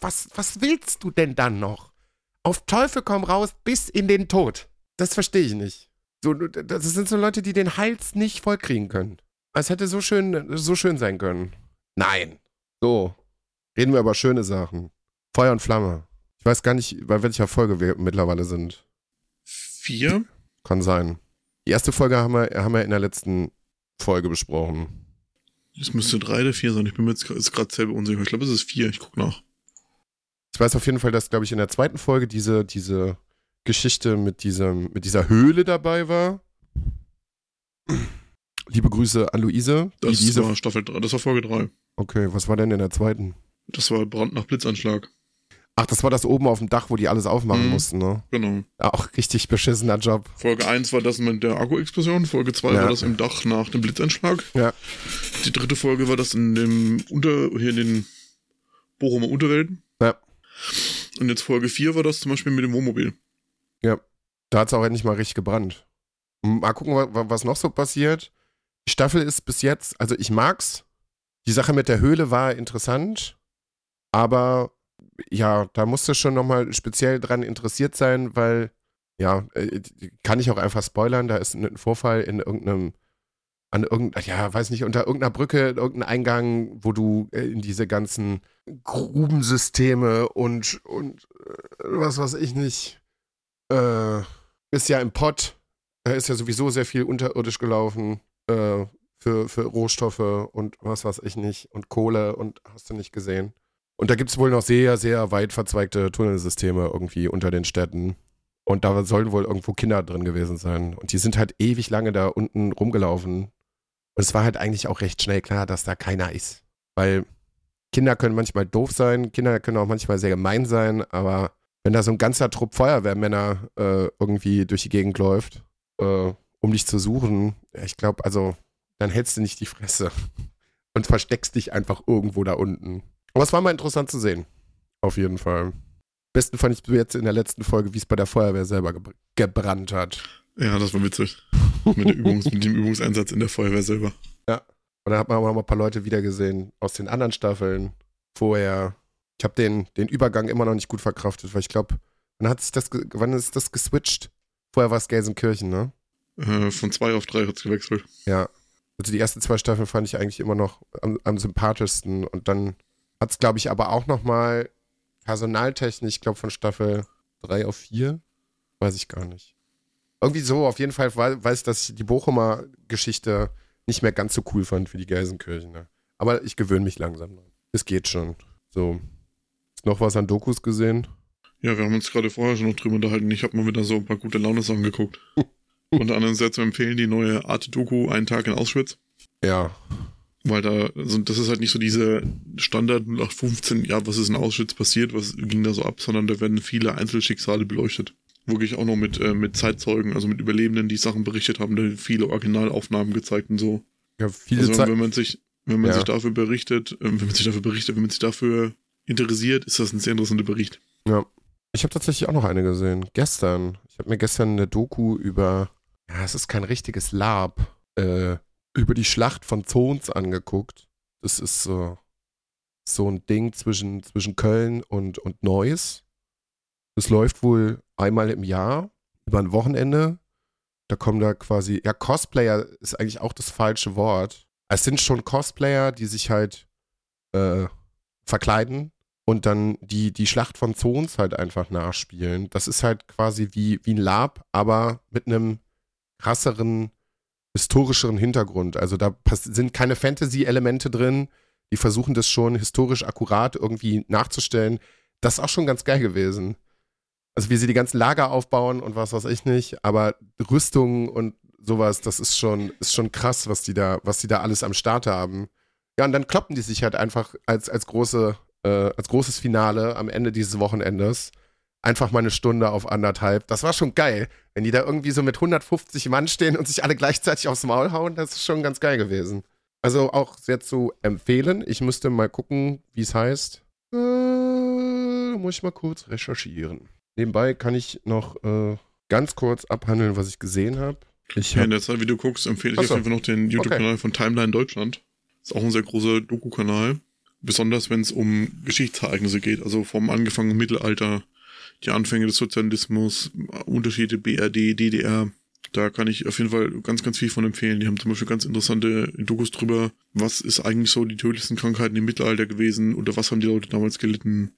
was, was willst du denn dann noch? Auf Teufel komm raus bis in den Tod. Das verstehe ich nicht. So, das sind so Leute, die den Hals nicht vollkriegen können. Es hätte so schön, so schön sein können. Nein. So. Reden wir über schöne Sachen. Feuer und Flamme. Ich weiß gar nicht, bei welcher Folge wir mittlerweile sind. Vier? Kann sein. Die erste Folge haben wir, haben wir in der letzten Folge besprochen. Es müsste drei oder vier sein. Ich bin mir jetzt gerade selber unsicher. Ich glaube, es ist vier. Ich gucke nach. Ich weiß auf jeden Fall, dass, glaube ich, in der zweiten Folge diese, diese Geschichte mit, diesem, mit dieser Höhle dabei war. Liebe Grüße an Luise. Das diese war Staffel 3, das war Folge 3. Okay, was war denn in der zweiten? Das war Brand nach Blitzanschlag. Ach, das war das oben auf dem Dach, wo die alles aufmachen mhm, mussten, ne? Genau. Auch richtig beschissener Job. Folge 1 war das mit der Akku-Explosion, Folge 2 ja. war das im Dach nach dem Blitzanschlag. Ja. Die dritte Folge war das in dem Unter, hier in den Bochumer Unterwelten. Ja. Und jetzt Folge 4 war das zum Beispiel mit dem Wohnmobil. Ja. Da hat es auch endlich mal richtig gebrannt. Mal gucken, was noch so passiert. Die Staffel ist bis jetzt, also ich mag's. Die Sache mit der Höhle war interessant, aber ja, da musste schon nochmal speziell dran interessiert sein, weil, ja, äh, kann ich auch einfach spoilern, da ist ein Vorfall in irgendeinem, an irgendeinem, ja, weiß nicht, unter irgendeiner Brücke, irgendein Eingang, wo du äh, in diese ganzen Grubensysteme und, und äh, was weiß ich nicht, äh, ist ja im Pott, da ist ja sowieso sehr viel unterirdisch gelaufen, äh, für, für Rohstoffe und was weiß ich nicht und Kohle und hast du nicht gesehen. Und da gibt es wohl noch sehr, sehr weit verzweigte Tunnelsysteme irgendwie unter den Städten. Und da sollen wohl irgendwo Kinder drin gewesen sein. Und die sind halt ewig lange da unten rumgelaufen. Und es war halt eigentlich auch recht schnell klar, dass da keiner ist. Weil Kinder können manchmal doof sein, Kinder können auch manchmal sehr gemein sein, aber wenn da so ein ganzer Trupp Feuerwehrmänner äh, irgendwie durch die Gegend läuft, äh, um dich zu suchen, ich glaube, also, dann hältst du nicht die Fresse und versteckst dich einfach irgendwo da unten. Aber es war mal interessant zu sehen. Auf jeden Fall. Besten fand ich jetzt in der letzten Folge, wie es bei der Feuerwehr selber ge gebrannt hat. Ja, das war witzig. mit, Übungs-, mit, dem Übungseinsatz in der Feuerwehr selber. Ja. Und dann hat man auch mal ein paar Leute wiedergesehen aus den anderen Staffeln vorher. Ich habe den, den Übergang immer noch nicht gut verkraftet, weil ich glaube, wann hat sich das, wann ist das geswitcht? Vorher war es Gelsenkirchen, ne? Äh, von zwei auf drei hat es gewechselt. Ja. Also die ersten zwei Staffeln fand ich eigentlich immer noch am, am sympathischsten und dann hat es, glaube ich, aber auch nochmal personaltechnisch, ich glaube, von Staffel 3 auf 4. Weiß ich gar nicht. Irgendwie so, auf jeden Fall weiß ich, dass ich die Bochumer Geschichte nicht mehr ganz so cool fand wie die Gelsenkirchener. Aber ich gewöhne mich langsam. Es geht schon. So. Ist noch was an Dokus gesehen? Ja, wir haben uns gerade vorher schon noch drüber unterhalten. Ich habe mal wieder so ein paar gute Laune-Sachen geguckt. Unter anderem sehr zu empfehlen die neue Art-Doku Einen Tag in Auschwitz. Ja. Weil da, also das ist halt nicht so diese Standard nach 15, ja, was ist in Auschwitz passiert, was ging da so ab, sondern da werden viele Einzelschicksale beleuchtet. Wirklich auch noch mit, äh, mit Zeitzeugen, also mit Überlebenden, die Sachen berichtet haben, da viele Originalaufnahmen gezeigt und so. Ja, viele also wenn, wenn man sich, wenn man ja. sich dafür berichtet, äh, wenn man sich dafür berichtet, wenn man sich dafür interessiert, ist das ein sehr interessanter Bericht. Ja. Ich habe tatsächlich auch noch eine gesehen. Gestern. Ich habe mir gestern eine Doku über, ja, es ist kein richtiges Lab, äh, über die Schlacht von Zons angeguckt. Das ist so, so ein Ding zwischen, zwischen Köln und, und Neuss. Das läuft wohl einmal im Jahr, über ein Wochenende. Da kommen da quasi, ja, Cosplayer ist eigentlich auch das falsche Wort. Es sind schon Cosplayer, die sich halt äh, verkleiden und dann die, die Schlacht von Zons halt einfach nachspielen. Das ist halt quasi wie, wie ein Lab, aber mit einem krasseren historischeren Hintergrund. Also da sind keine Fantasy-Elemente drin. Die versuchen das schon historisch akkurat irgendwie nachzustellen. Das ist auch schon ganz geil gewesen. Also wie sie die ganzen Lager aufbauen und was weiß ich nicht, aber Rüstungen und sowas, das ist schon, ist schon krass, was die da, was die da alles am Start haben. Ja, und dann kloppen die sich halt einfach als, als große, äh, als großes Finale am Ende dieses Wochenendes einfach mal eine Stunde auf anderthalb. Das war schon geil. Wenn die da irgendwie so mit 150 Mann stehen und sich alle gleichzeitig aufs Maul hauen, das ist schon ganz geil gewesen. Also auch sehr zu empfehlen. Ich müsste mal gucken, wie es heißt. Äh, muss ich mal kurz recherchieren. Nebenbei kann ich noch äh, ganz kurz abhandeln, was ich gesehen habe. ja, in der Zeit, wie du guckst, empfehle ich Achso. auf jeden Fall noch den YouTube-Kanal okay. von Timeline Deutschland. Ist auch ein sehr großer Doku-Kanal. Besonders wenn es um Geschichtsereignisse geht. Also vom angefangenen Mittelalter, die Anfänge des Sozialismus, Unterschiede BRD, DDR. Da kann ich auf jeden Fall ganz, ganz viel von empfehlen. Die haben zum Beispiel ganz interessante Dokus drüber, was ist eigentlich so die tödlichsten Krankheiten im Mittelalter gewesen, oder was haben die Leute damals gelitten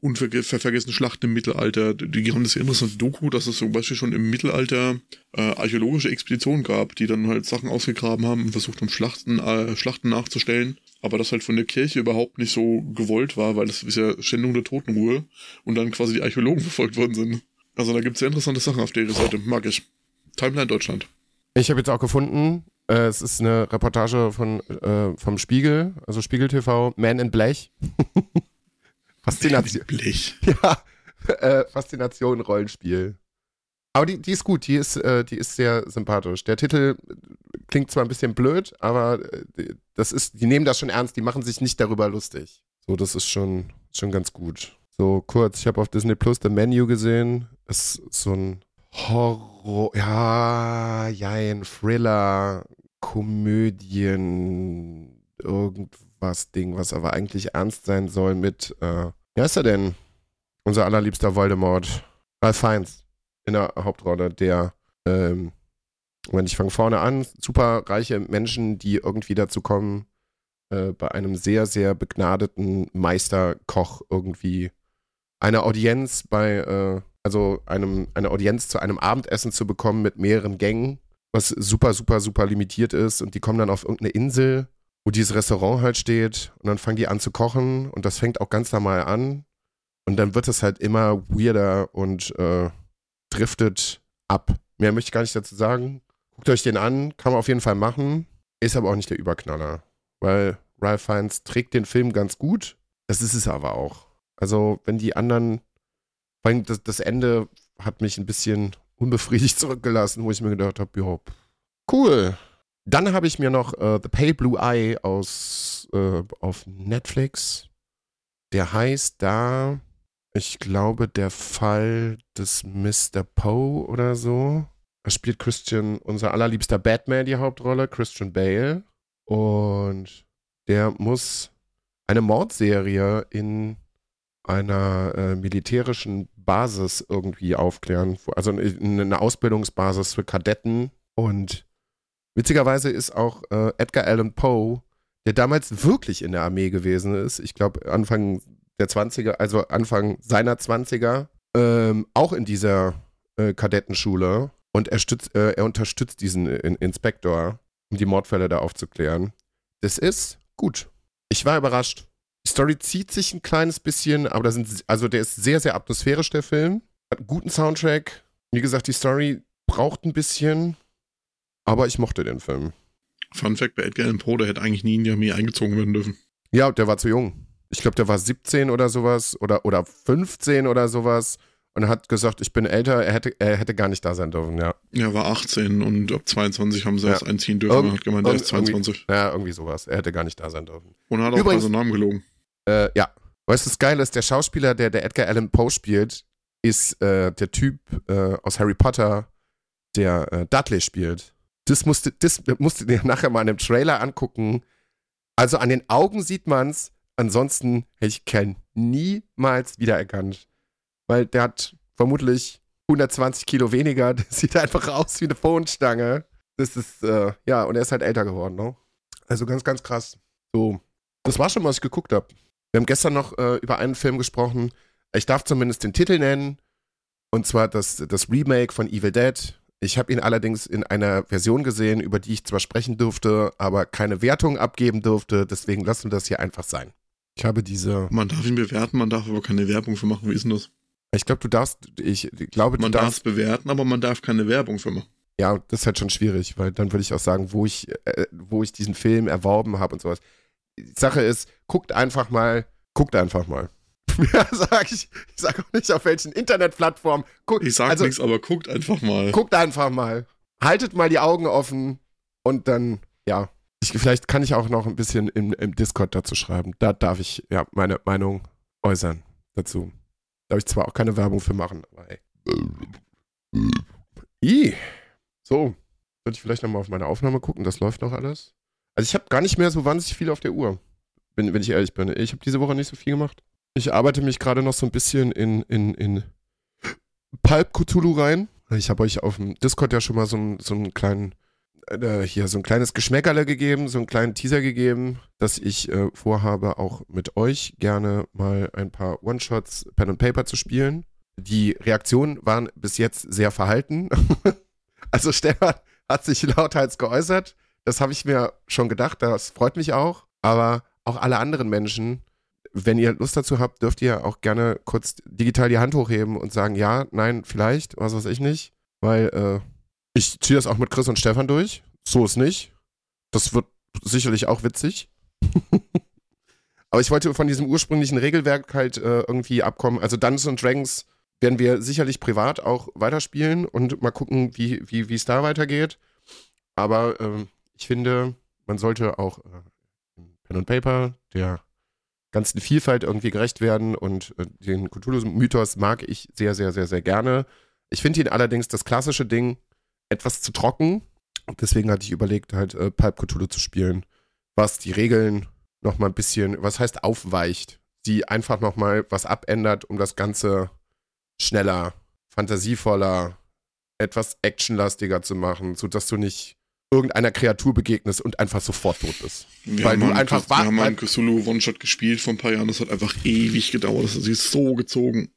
unvergessene Schlachten im Mittelalter. Die haben das sehr interessante Doku, dass es zum Beispiel schon im Mittelalter äh, archäologische Expeditionen gab, die dann halt Sachen ausgegraben haben und versucht haben, Schlachten, äh, Schlachten nachzustellen. Aber das halt von der Kirche überhaupt nicht so gewollt war, weil das ist ja Schändung der Totenruhe und dann quasi die Archäologen verfolgt worden sind. Also da gibt es sehr interessante Sachen auf der Seite. Mag ich. Timeline Deutschland. Ich habe jetzt auch gefunden, äh, es ist eine Reportage von, äh, vom Spiegel, also Spiegel TV, Man in Blech. Faszination. Blech. Ja, äh, Faszination Rollenspiel. Aber die, die ist gut, die ist, äh, die ist sehr sympathisch. Der Titel klingt zwar ein bisschen blöd, aber äh, das ist, die nehmen das schon ernst, die machen sich nicht darüber lustig. So, das ist schon, schon ganz gut. So, kurz, ich habe auf Disney Plus The Menu gesehen. Es ist so ein Horror, ja, ja, ein Thriller, Komödien, irgendwas Ding, was aber eigentlich ernst sein soll mit, äh, wer ist er denn? Unser allerliebster Voldemort. Ralph Fiennes in der Hauptrolle, der, ähm, wenn ich fange vorne an, super reiche Menschen, die irgendwie dazu kommen, äh, bei einem sehr, sehr begnadeten Meisterkoch irgendwie eine Audienz bei, äh, also einem, eine Audienz zu einem Abendessen zu bekommen mit mehreren Gängen, was super, super, super limitiert ist und die kommen dann auf irgendeine Insel wo dieses Restaurant halt steht und dann fangen die an zu kochen und das fängt auch ganz normal an und dann wird es halt immer weirder und äh, driftet ab. Mehr möchte ich gar nicht dazu sagen. Guckt euch den an, kann man auf jeden Fall machen, ist aber auch nicht der Überknaller, weil Ralph Fiennes trägt den Film ganz gut, das ist es aber auch. Also wenn die anderen, vor allem das, das Ende hat mich ein bisschen unbefriedigt zurückgelassen, wo ich mir gedacht habe, ja, cool, dann habe ich mir noch äh, The Pale Blue Eye aus, äh, auf Netflix. Der heißt da, ich glaube, der Fall des Mr. Poe oder so. Da spielt Christian, unser allerliebster Batman, die Hauptrolle, Christian Bale. Und der muss eine Mordserie in einer äh, militärischen Basis irgendwie aufklären. Also eine Ausbildungsbasis für Kadetten. Und Witzigerweise ist auch äh, Edgar Allan Poe, der damals wirklich in der Armee gewesen ist, ich glaube Anfang der 20er, also Anfang seiner 20er, ähm, auch in dieser äh, Kadettenschule und er, stützt, äh, er unterstützt diesen äh, Inspektor, um die Mordfälle da aufzuklären. Das ist gut. Ich war überrascht. Die Story zieht sich ein kleines bisschen, aber da sind, also der ist sehr, sehr atmosphärisch, der Film. Hat einen guten Soundtrack. Wie gesagt, die Story braucht ein bisschen, aber ich mochte den Film. Fun Fact bei Edgar Allan Poe, der hätte eigentlich nie in die Armee eingezogen werden dürfen. Ja, der war zu jung. Ich glaube, der war 17 oder sowas oder, oder 15 oder sowas und hat gesagt, ich bin älter, er hätte, er hätte gar nicht da sein dürfen, ja. Er war 18 und ab 22 haben sie ja. erst einziehen dürfen. Irgend, hat gemeint, er ist 22. Ja, irgendwie sowas. Er hätte gar nicht da sein dürfen. Und hat auch Übrigens, seinen Namen gelogen. Äh, ja. Weißt du, das Geile ist, der Schauspieler, der, der Edgar Allan Poe spielt, ist äh, der Typ äh, aus Harry Potter, der äh, Dudley spielt. Das musste, das musste dir nachher mal in einem Trailer angucken. Also an den Augen sieht man's. Ansonsten hätte ich Ken niemals wiedererkannt. Weil der hat vermutlich 120 Kilo weniger. Der sieht einfach aus wie eine Phone-Stange. Das ist, äh, ja, und er ist halt älter geworden, ne? Also ganz, ganz krass. So, das war schon, was ich geguckt habe. Wir haben gestern noch äh, über einen Film gesprochen. Ich darf zumindest den Titel nennen. Und zwar das, das Remake von Evil Dead ich habe ihn allerdings in einer Version gesehen, über die ich zwar sprechen dürfte, aber keine Wertung abgeben dürfte. Deswegen lassen wir das hier einfach sein. Ich habe diese. Man darf ihn bewerten, man darf aber keine Werbung für machen. Wie ist denn das? Ich glaube, du darfst, ich glaube, man du darfst. Man darf bewerten, aber man darf keine Werbung für machen. Ja, das ist halt schon schwierig, weil dann würde ich auch sagen, wo ich, äh, wo ich diesen Film erworben habe und sowas. Die Sache ist, guckt einfach mal, guckt einfach mal. Ja, sag ich. Ich sage auch nicht, auf welchen Internetplattformen. ich sage also, nichts, aber guckt einfach mal. Guckt einfach mal. Haltet mal die Augen offen und dann, ja. Ich, vielleicht kann ich auch noch ein bisschen im, im Discord dazu schreiben. Da darf ich ja meine Meinung äußern dazu. Da Darf ich zwar auch keine Werbung für machen, aber ey. I. So. Sollte ich vielleicht nochmal auf meine Aufnahme gucken? Das läuft noch alles. Also ich habe gar nicht mehr so wahnsinnig viel auf der Uhr. Wenn, wenn ich ehrlich bin. Ich habe diese Woche nicht so viel gemacht. Ich arbeite mich gerade noch so ein bisschen in, in, in Pulp Cthulhu rein. Ich habe euch auf dem Discord ja schon mal so, so einen kleinen, äh, hier, so ein kleines Geschmäckerle gegeben, so einen kleinen Teaser gegeben, dass ich äh, vorhabe, auch mit euch gerne mal ein paar One-Shots Pen and Paper zu spielen. Die Reaktionen waren bis jetzt sehr verhalten. also Stefan hat sich lauthals geäußert. Das habe ich mir schon gedacht, das freut mich auch. Aber auch alle anderen Menschen wenn ihr Lust dazu habt, dürft ihr auch gerne kurz digital die Hand hochheben und sagen, ja, nein, vielleicht, was weiß ich nicht. Weil äh, ich ziehe das auch mit Chris und Stefan durch. So ist nicht. Das wird sicherlich auch witzig. Aber ich wollte von diesem ursprünglichen Regelwerk halt äh, irgendwie abkommen. Also Dungeons Dragons werden wir sicherlich privat auch weiterspielen und mal gucken, wie wie es da weitergeht. Aber äh, ich finde, man sollte auch äh, Pen und Paper, der ganzen Vielfalt irgendwie gerecht werden und äh, den Cthulhu-Mythos mag ich sehr, sehr, sehr, sehr gerne. Ich finde ihn allerdings das klassische Ding etwas zu trocken. Deswegen hatte ich überlegt, halt äh, Pipe Cthulhu zu spielen, was die Regeln nochmal ein bisschen, was heißt aufweicht, die einfach nochmal was abändert, um das Ganze schneller, fantasievoller, etwas actionlastiger zu machen, sodass du nicht irgendeiner Kreatur begegnest und einfach sofort tot bist. Wir weil du einfach Wir haben einen Cthulhu One-Shot gespielt vor ein paar Jahren, das hat einfach ewig gedauert, das hat sich so gezogen.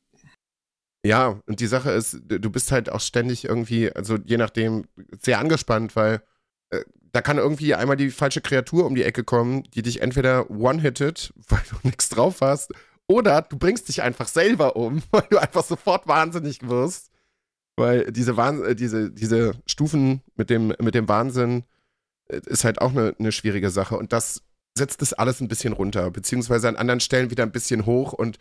Ja, und die Sache ist, du bist halt auch ständig irgendwie, also je nachdem, sehr angespannt, weil äh, da kann irgendwie einmal die falsche Kreatur um die Ecke kommen, die dich entweder one-hittet, weil du nichts drauf hast, oder du bringst dich einfach selber um, weil du einfach sofort wahnsinnig wirst. Weil diese, äh, diese, diese Stufen mit dem, mit dem Wahnsinn äh, ist halt auch eine, eine schwierige Sache. Und das setzt das alles ein bisschen runter, beziehungsweise an anderen Stellen wieder ein bisschen hoch. Und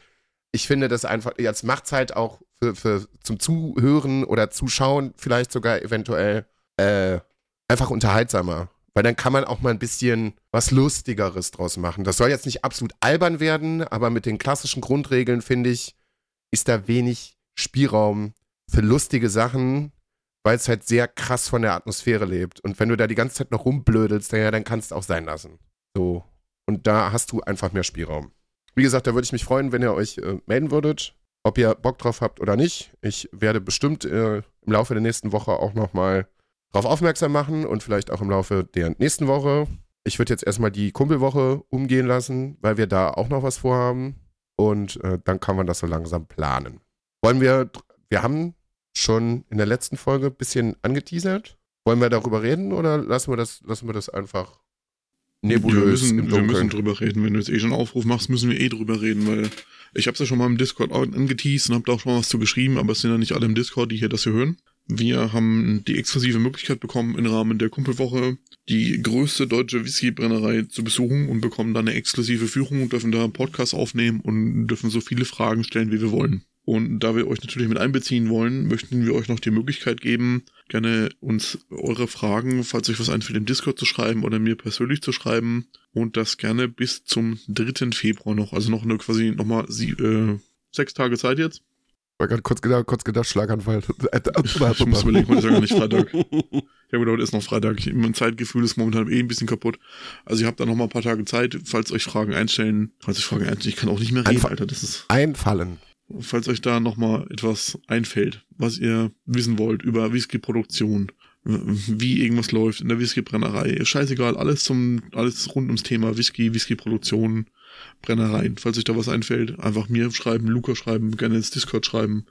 ich finde das einfach, jetzt macht es halt auch für, für, zum Zuhören oder Zuschauen vielleicht sogar eventuell äh, einfach unterhaltsamer. Weil dann kann man auch mal ein bisschen was Lustigeres draus machen. Das soll jetzt nicht absolut albern werden, aber mit den klassischen Grundregeln, finde ich, ist da wenig Spielraum für lustige Sachen, weil es halt sehr krass von der Atmosphäre lebt. Und wenn du da die ganze Zeit noch rumblödelst, dann, ja, dann kannst du auch sein lassen. So. Und da hast du einfach mehr Spielraum. Wie gesagt, da würde ich mich freuen, wenn ihr euch äh, melden würdet, ob ihr Bock drauf habt oder nicht. Ich werde bestimmt äh, im Laufe der nächsten Woche auch nochmal drauf aufmerksam machen und vielleicht auch im Laufe der nächsten Woche. Ich würde jetzt erstmal die Kumpelwoche umgehen lassen, weil wir da auch noch was vorhaben. Und äh, dann kann man das so langsam planen. Wollen wir, wir haben schon in der letzten Folge ein bisschen angeteasert. Wollen wir darüber reden oder lassen wir das, lassen wir das einfach nebulös wir müssen, Wir müssen drüber reden. Wenn du jetzt eh schon einen Aufruf machst, müssen wir eh drüber reden, weil ich habe es ja schon mal im Discord angeteased und habe da auch schon mal was zu geschrieben, aber es sind ja nicht alle im Discord, die hier das hier hören. Wir haben die exklusive Möglichkeit bekommen, im Rahmen der Kumpelwoche die größte deutsche Whiskybrennerei zu besuchen und bekommen dann eine exklusive Führung und dürfen da einen Podcast aufnehmen und dürfen so viele Fragen stellen, wie wir wollen. Und da wir euch natürlich mit einbeziehen wollen, möchten wir euch noch die Möglichkeit geben, gerne uns eure Fragen, falls euch was einfällt, im Discord zu schreiben oder mir persönlich zu schreiben. Und das gerne bis zum 3. Februar noch. Also noch eine quasi nochmal sie, äh, sechs Tage Zeit jetzt. Ich war gerade kurz gedacht, kurz gedacht, Schlaganfall. ich muss überlegen, heute ist ja gar nicht Freitag. Ja gut, heute ist noch Freitag. Mein Zeitgefühl ist momentan eh ein bisschen kaputt. Also ihr habt da noch mal ein paar Tage Zeit, falls euch Fragen einstellen. Falls euch Fragen einstellen, ich kann auch nicht mehr reden, Einf Alter. Das ist einfallen falls euch da nochmal etwas einfällt, was ihr wissen wollt über Whisky-Produktion, wie irgendwas läuft in der Whisky-Brennerei. Scheißegal, alles zum, alles rund ums Thema Whisky, Whisky-Produktion, Brennereien. Falls euch da was einfällt, einfach mir schreiben, Luca schreiben, gerne ins Discord schreiben.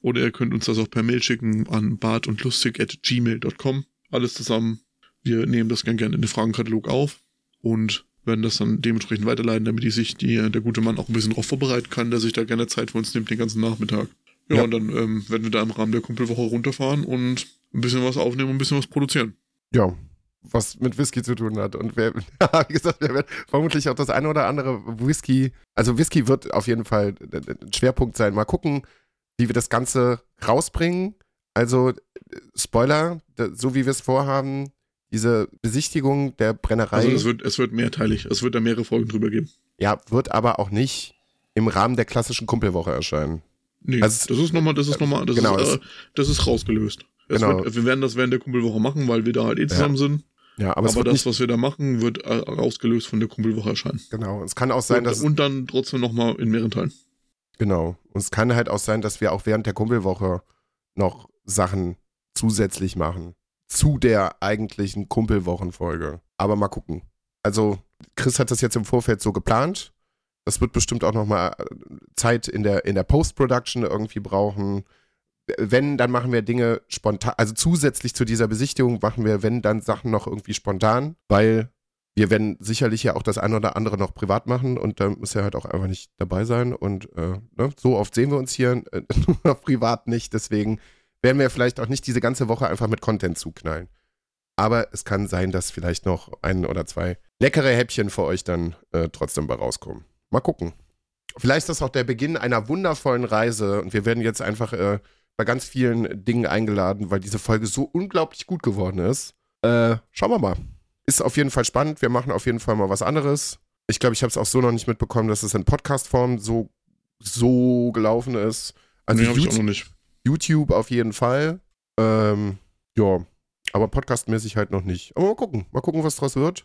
Oder ihr könnt uns das auch per Mail schicken an bartundlustig.gmail.com. Alles zusammen. Wir nehmen das gern gerne in den Fragenkatalog auf und werden das dann dementsprechend weiterleiten, damit die sich die, der gute Mann auch ein bisschen darauf vorbereiten kann, der sich da gerne Zeit für uns nimmt den ganzen Nachmittag. Ja, ja. und dann ähm, werden wir da im Rahmen der Kumpelwoche runterfahren und ein bisschen was aufnehmen und ein bisschen was produzieren. Ja, was mit Whisky zu tun hat. Und wer, wie gesagt, wir werden vermutlich auch das eine oder andere Whisky, also Whisky wird auf jeden Fall ein Schwerpunkt sein. Mal gucken, wie wir das Ganze rausbringen. Also, Spoiler, so wie wir es vorhaben, diese Besichtigung der Brennerei. Also es wird, es wird mehrteilig, es wird da mehrere Folgen drüber geben. Ja, wird aber auch nicht im Rahmen der klassischen Kumpelwoche erscheinen. Nee, also, das ist nochmal, das ist nochmal, das, genau, ist, äh, das ist rausgelöst. Genau. Wird, wir werden das während der Kumpelwoche machen, weil wir da halt eh zusammen ja. sind. Ja, aber, aber das, nicht, was wir da machen, wird äh, rausgelöst von der Kumpelwoche erscheinen. Genau. Es kann auch sein, und, dass. Und dann trotzdem nochmal in mehreren Teilen. Genau. Und es kann halt auch sein, dass wir auch während der Kumpelwoche noch Sachen zusätzlich machen. Zu der eigentlichen Kumpelwochenfolge. Aber mal gucken. Also, Chris hat das jetzt im Vorfeld so geplant. Das wird bestimmt auch nochmal äh, Zeit in der, in der Post-Production irgendwie brauchen wenn, dann machen wir Dinge spontan, also zusätzlich zu dieser Besichtigung machen wir, wenn, dann Sachen noch irgendwie spontan, weil wir werden sicherlich ja auch das eine oder andere noch privat machen und da muss er halt auch einfach nicht dabei sein und äh, ne, so oft sehen wir uns hier äh, privat nicht, deswegen werden wir vielleicht auch nicht diese ganze Woche einfach mit Content zuknallen. Aber es kann sein, dass vielleicht noch ein oder zwei leckere Häppchen für euch dann äh, trotzdem bei rauskommen. Mal gucken. Vielleicht ist das auch der Beginn einer wundervollen Reise und wir werden jetzt einfach äh, bei ganz vielen Dingen eingeladen, weil diese Folge so unglaublich gut geworden ist. Äh, schauen wir mal. Ist auf jeden Fall spannend. Wir machen auf jeden Fall mal was anderes. Ich glaube, ich habe es auch so noch nicht mitbekommen, dass es in Podcast-Form so, so gelaufen ist. Also nee, habe ich auch noch nicht. YouTube auf jeden Fall. Ähm, ja, aber podcastmäßig halt noch nicht. Aber mal gucken. Mal gucken, was draus wird.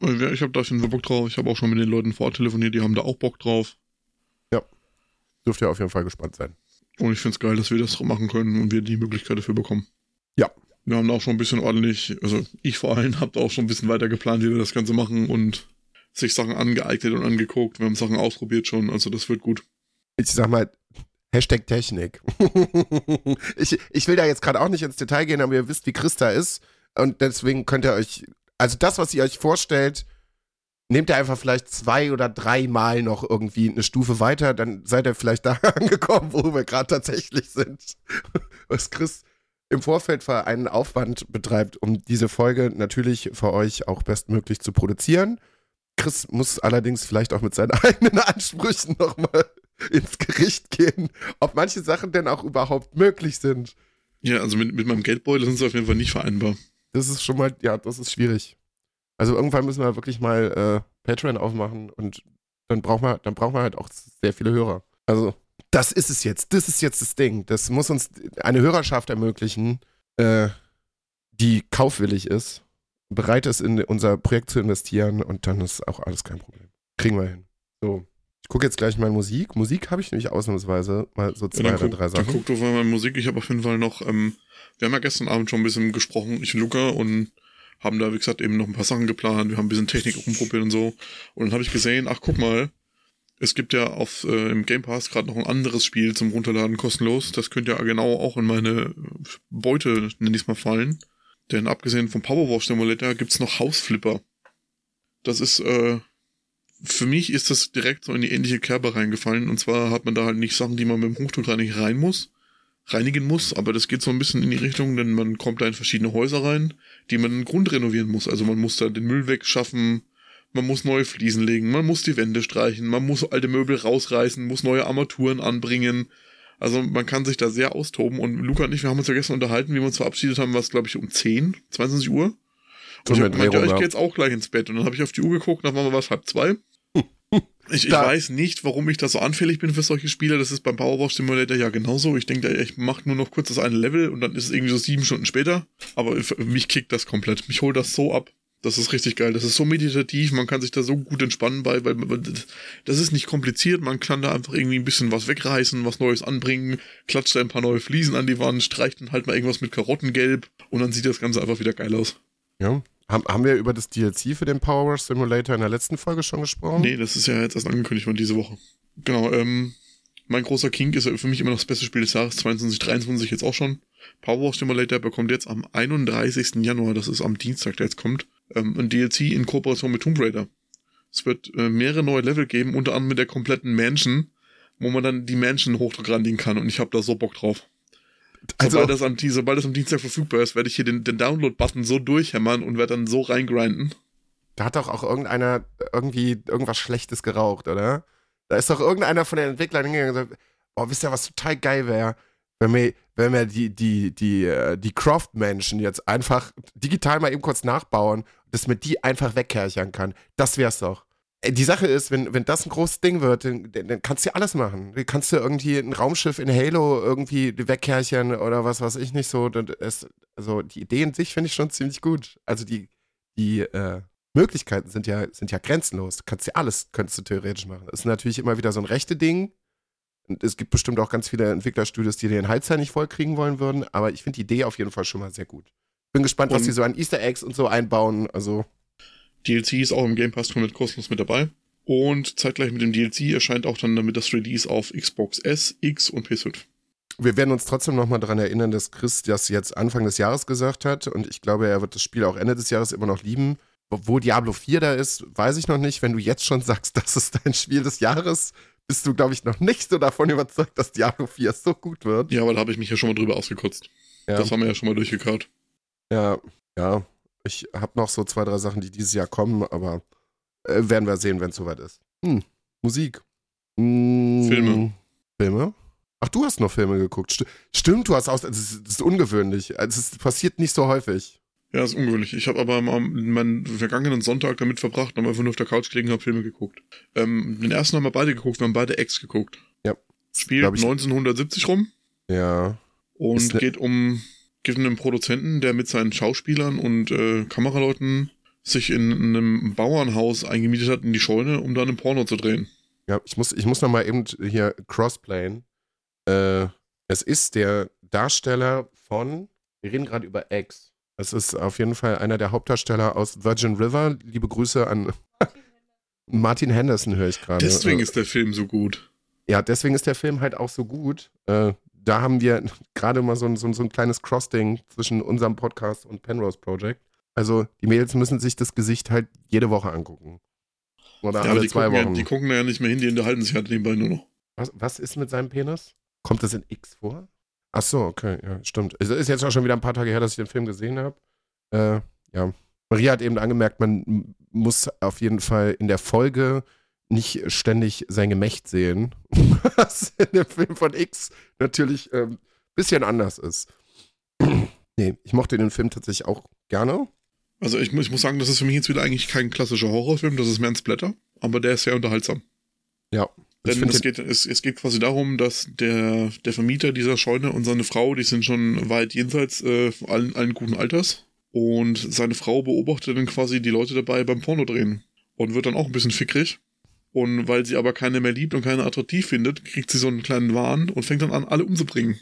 Ich habe da jeden Fall Bock drauf. Ich habe auch schon mit den Leuten vortelefoniert, die haben da auch Bock drauf. Ja. Dürft ihr auf jeden Fall gespannt sein. Und ich finde es geil, dass wir das machen können und wir die Möglichkeit dafür bekommen. Ja. Wir haben da auch schon ein bisschen ordentlich, also ich vor allem habe da auch schon ein bisschen weiter geplant, wie wir das Ganze machen und sich Sachen angeeignet und angeguckt. Wir haben Sachen ausprobiert schon, also das wird gut. Ich sag mal, Hashtag Technik. ich, ich will da jetzt gerade auch nicht ins Detail gehen, aber ihr wisst, wie Christa ist. Und deswegen könnt ihr euch, also das, was ihr euch vorstellt, nehmt ihr einfach vielleicht zwei oder dreimal noch irgendwie eine Stufe weiter, dann seid ihr vielleicht da angekommen, wo wir gerade tatsächlich sind. Was Chris im Vorfeld für einen Aufwand betreibt, um diese Folge natürlich für euch auch bestmöglich zu produzieren. Chris muss allerdings vielleicht auch mit seinen eigenen Ansprüchen nochmal ins Gericht gehen, ob manche Sachen denn auch überhaupt möglich sind. Ja, also mit, mit meinem Geldbeutel sind sie auf jeden Fall nicht vereinbar. Das ist schon mal, ja, das ist schwierig. Also irgendwann müssen wir wirklich mal äh, Patreon aufmachen und dann braucht man, dann braucht man halt auch sehr viele Hörer. Also das ist es jetzt. Das ist jetzt das Ding. Das muss uns eine Hörerschaft ermöglichen, äh, die kaufwillig ist, bereit ist, in unser Projekt zu investieren und dann ist auch alles kein Problem. Kriegen wir hin. So. Ich gucke jetzt gleich mal Musik. Musik habe ich nämlich ausnahmsweise mal so zwei ja, oder guck, drei Sachen. Dann guck doch mal Musik. Ich habe auf jeden Fall noch, ähm, wir haben ja gestern Abend schon ein bisschen gesprochen, ich und Luca und haben da, wie gesagt, eben noch ein paar Sachen geplant, wir haben ein bisschen Technik rumprobiert und so. Und dann habe ich gesehen, ach guck mal, es gibt ja auf äh, im Game Pass gerade noch ein anderes Spiel zum Runterladen kostenlos. Das könnte ja genau auch in meine Beute, nenne ich es mal, fallen. Denn abgesehen vom Powerwash Simulator gibt's noch Hausflipper. Das ist, äh, für mich ist das direkt so in die ähnliche Kerbe reingefallen. Und zwar hat man da halt nicht Sachen, die man mit dem Hochdruck reinigen rein muss, reinigen muss, aber das geht so ein bisschen in die Richtung, denn man kommt da in verschiedene Häuser rein, die man grundrenovieren muss. Also man muss da den Müll wegschaffen, man muss neue Fliesen legen, man muss die Wände streichen, man muss alte Möbel rausreißen, muss neue Armaturen anbringen. Also man kann sich da sehr austoben und Luca und ich, wir haben uns ja gestern unterhalten, wie wir uns verabschiedet haben, was glaube ich um 10, 22 Uhr. Und ich meinte, ja, ich gehe jetzt auch gleich ins Bett. Und dann habe ich auf die Uhr geguckt, dann waren wir was, halb zwei. Ich, ich weiß nicht, warum ich da so anfällig bin für solche Spiele. Das ist beim Powerwash Simulator ja genauso. Ich denke, ich mache nur noch kurz das eine Level und dann ist es irgendwie so sieben Stunden später. Aber mich kickt das komplett. Mich holt das so ab. Das ist richtig geil. Das ist so meditativ. Man kann sich da so gut entspannen bei, weil das ist nicht kompliziert. Man kann da einfach irgendwie ein bisschen was wegreißen, was Neues anbringen, klatscht da ein paar neue Fliesen an die Wand, streicht dann halt mal irgendwas mit Karottengelb und dann sieht das Ganze einfach wieder geil aus. Ja, haben, haben wir über das DLC für den Power Wash Simulator in der letzten Folge schon gesprochen? Nee, das ist ja jetzt erst angekündigt worden diese Woche. Genau, ähm, Mein großer King ist für mich immer noch das beste Spiel des Jahres, 22, 23 jetzt auch schon. Power Simulator bekommt jetzt am 31. Januar, das ist am Dienstag, der jetzt kommt, ähm, ein DLC in Kooperation mit Tomb Raider. Es wird äh, mehrere neue Level geben, unter anderem mit der kompletten Mansion, wo man dann die Mansion hochrandigen kann und ich habe da so Bock drauf. Also, sobald, das am, sobald das am Dienstag verfügbar ist, werde ich hier den, den Download-Button so durchhämmern und werde dann so reingrinden. Da hat doch auch irgendeiner irgendwie irgendwas Schlechtes geraucht, oder? Da ist doch irgendeiner von den Entwicklern hingegangen und gesagt, oh, wisst ihr, was total geil wäre? Wenn wir, wenn wir die, die, die, äh, die Croft-Menschen jetzt einfach digital mal eben kurz nachbauen, dass man die einfach wegkerchern kann. Das wär's doch. Äh, die Sache ist, wenn, wenn das ein großes Ding wird, dann, dann kannst du ja alles machen. Du kannst du irgendwie ein Raumschiff in Halo irgendwie wegkerchern oder was weiß ich nicht so. Das, also die Idee in sich finde ich schon ziemlich gut. Also die, die äh, Möglichkeiten sind ja, sind ja grenzenlos. Du kannst ja alles, könntest du theoretisch machen. Das ist natürlich immer wieder so ein rechte Ding. Und es gibt bestimmt auch ganz viele Entwicklerstudios, die den Hals ja nicht vollkriegen wollen würden. Aber ich finde die Idee auf jeden Fall schon mal sehr gut. Bin gespannt, und was die so an Easter Eggs und so einbauen. Also. DLC ist auch im Game Pass komplett kostenlos mit dabei. Und zeitgleich mit dem DLC erscheint auch dann damit das Release auf Xbox S, X und PS5. Wir werden uns trotzdem nochmal daran erinnern, dass Chris das jetzt Anfang des Jahres gesagt hat. Und ich glaube, er wird das Spiel auch Ende des Jahres immer noch lieben. Wo Diablo 4 da ist, weiß ich noch nicht. Wenn du jetzt schon sagst, das ist dein Spiel des Jahres, bist du, glaube ich, noch nicht so davon überzeugt, dass Diablo 4 so gut wird. Ja, aber da habe ich mich ja schon mal drüber ausgekotzt. Ja. Das haben wir ja schon mal durchgekaut. Ja, ja. Ich habe noch so zwei, drei Sachen, die dieses Jahr kommen, aber äh, werden wir sehen, wenn es soweit ist. Hm, Musik. Hm, Filme. Filme? Ach, du hast noch Filme geguckt. St stimmt, du hast aus. Das ist, das ist ungewöhnlich. Also, es passiert nicht so häufig. Ja, ist ungewöhnlich. Ich habe aber meinen vergangenen Sonntag damit verbracht und einfach nur auf der Couch gelegen und habe Filme geguckt. Ähm, den ersten haben wir beide geguckt, wir haben beide Ex geguckt. Ja. Spielt 1970 rum. Ja. Und ne geht um um einen Produzenten, der mit seinen Schauspielern und äh, Kameraleuten sich in einem Bauernhaus eingemietet hat in die Scheune, um da einen Porno zu drehen. Ja, ich muss, ich muss noch mal eben hier crossplayen. Äh, es ist der Darsteller von, wir reden gerade über X. Es ist auf jeden Fall einer der Hauptdarsteller aus Virgin River. Liebe Grüße an Martin Henderson, höre ich gerade. Deswegen ist der Film so gut. Ja, deswegen ist der Film halt auch so gut. Äh, da haben wir gerade mal so ein, so, so ein kleines Crossding zwischen unserem Podcast und Penrose Project. Also die Mädels müssen sich das Gesicht halt jede Woche angucken. Oder ja, alle zwei Wochen. Ja, die gucken da ja nicht mehr hin, die unterhalten sich halt nebenbei nur noch. Was, was ist mit seinem Penis? Kommt das in X vor? Ach so, okay, ja, stimmt. Es ist jetzt auch schon wieder ein paar Tage her, dass ich den Film gesehen habe. Äh, ja. Maria hat eben angemerkt, man muss auf jeden Fall in der Folge nicht ständig sein Gemächt sehen, was in dem Film von X natürlich ein ähm, bisschen anders ist. nee, ich mochte den Film tatsächlich auch gerne. Also ich, ich muss sagen, das ist für mich jetzt wieder eigentlich kein klassischer Horrorfilm, das ist mehr ein Splatter, aber der ist sehr unterhaltsam. Ja, denn es geht, es, es geht quasi darum, dass der, der Vermieter dieser Scheune und seine Frau, die sind schon weit jenseits äh, allen, allen guten Alters. Und seine Frau beobachtet dann quasi die Leute dabei beim Porno drehen. Und wird dann auch ein bisschen fickrig. Und weil sie aber keine mehr liebt und keine attraktiv findet, kriegt sie so einen kleinen Wahn und fängt dann an, alle umzubringen.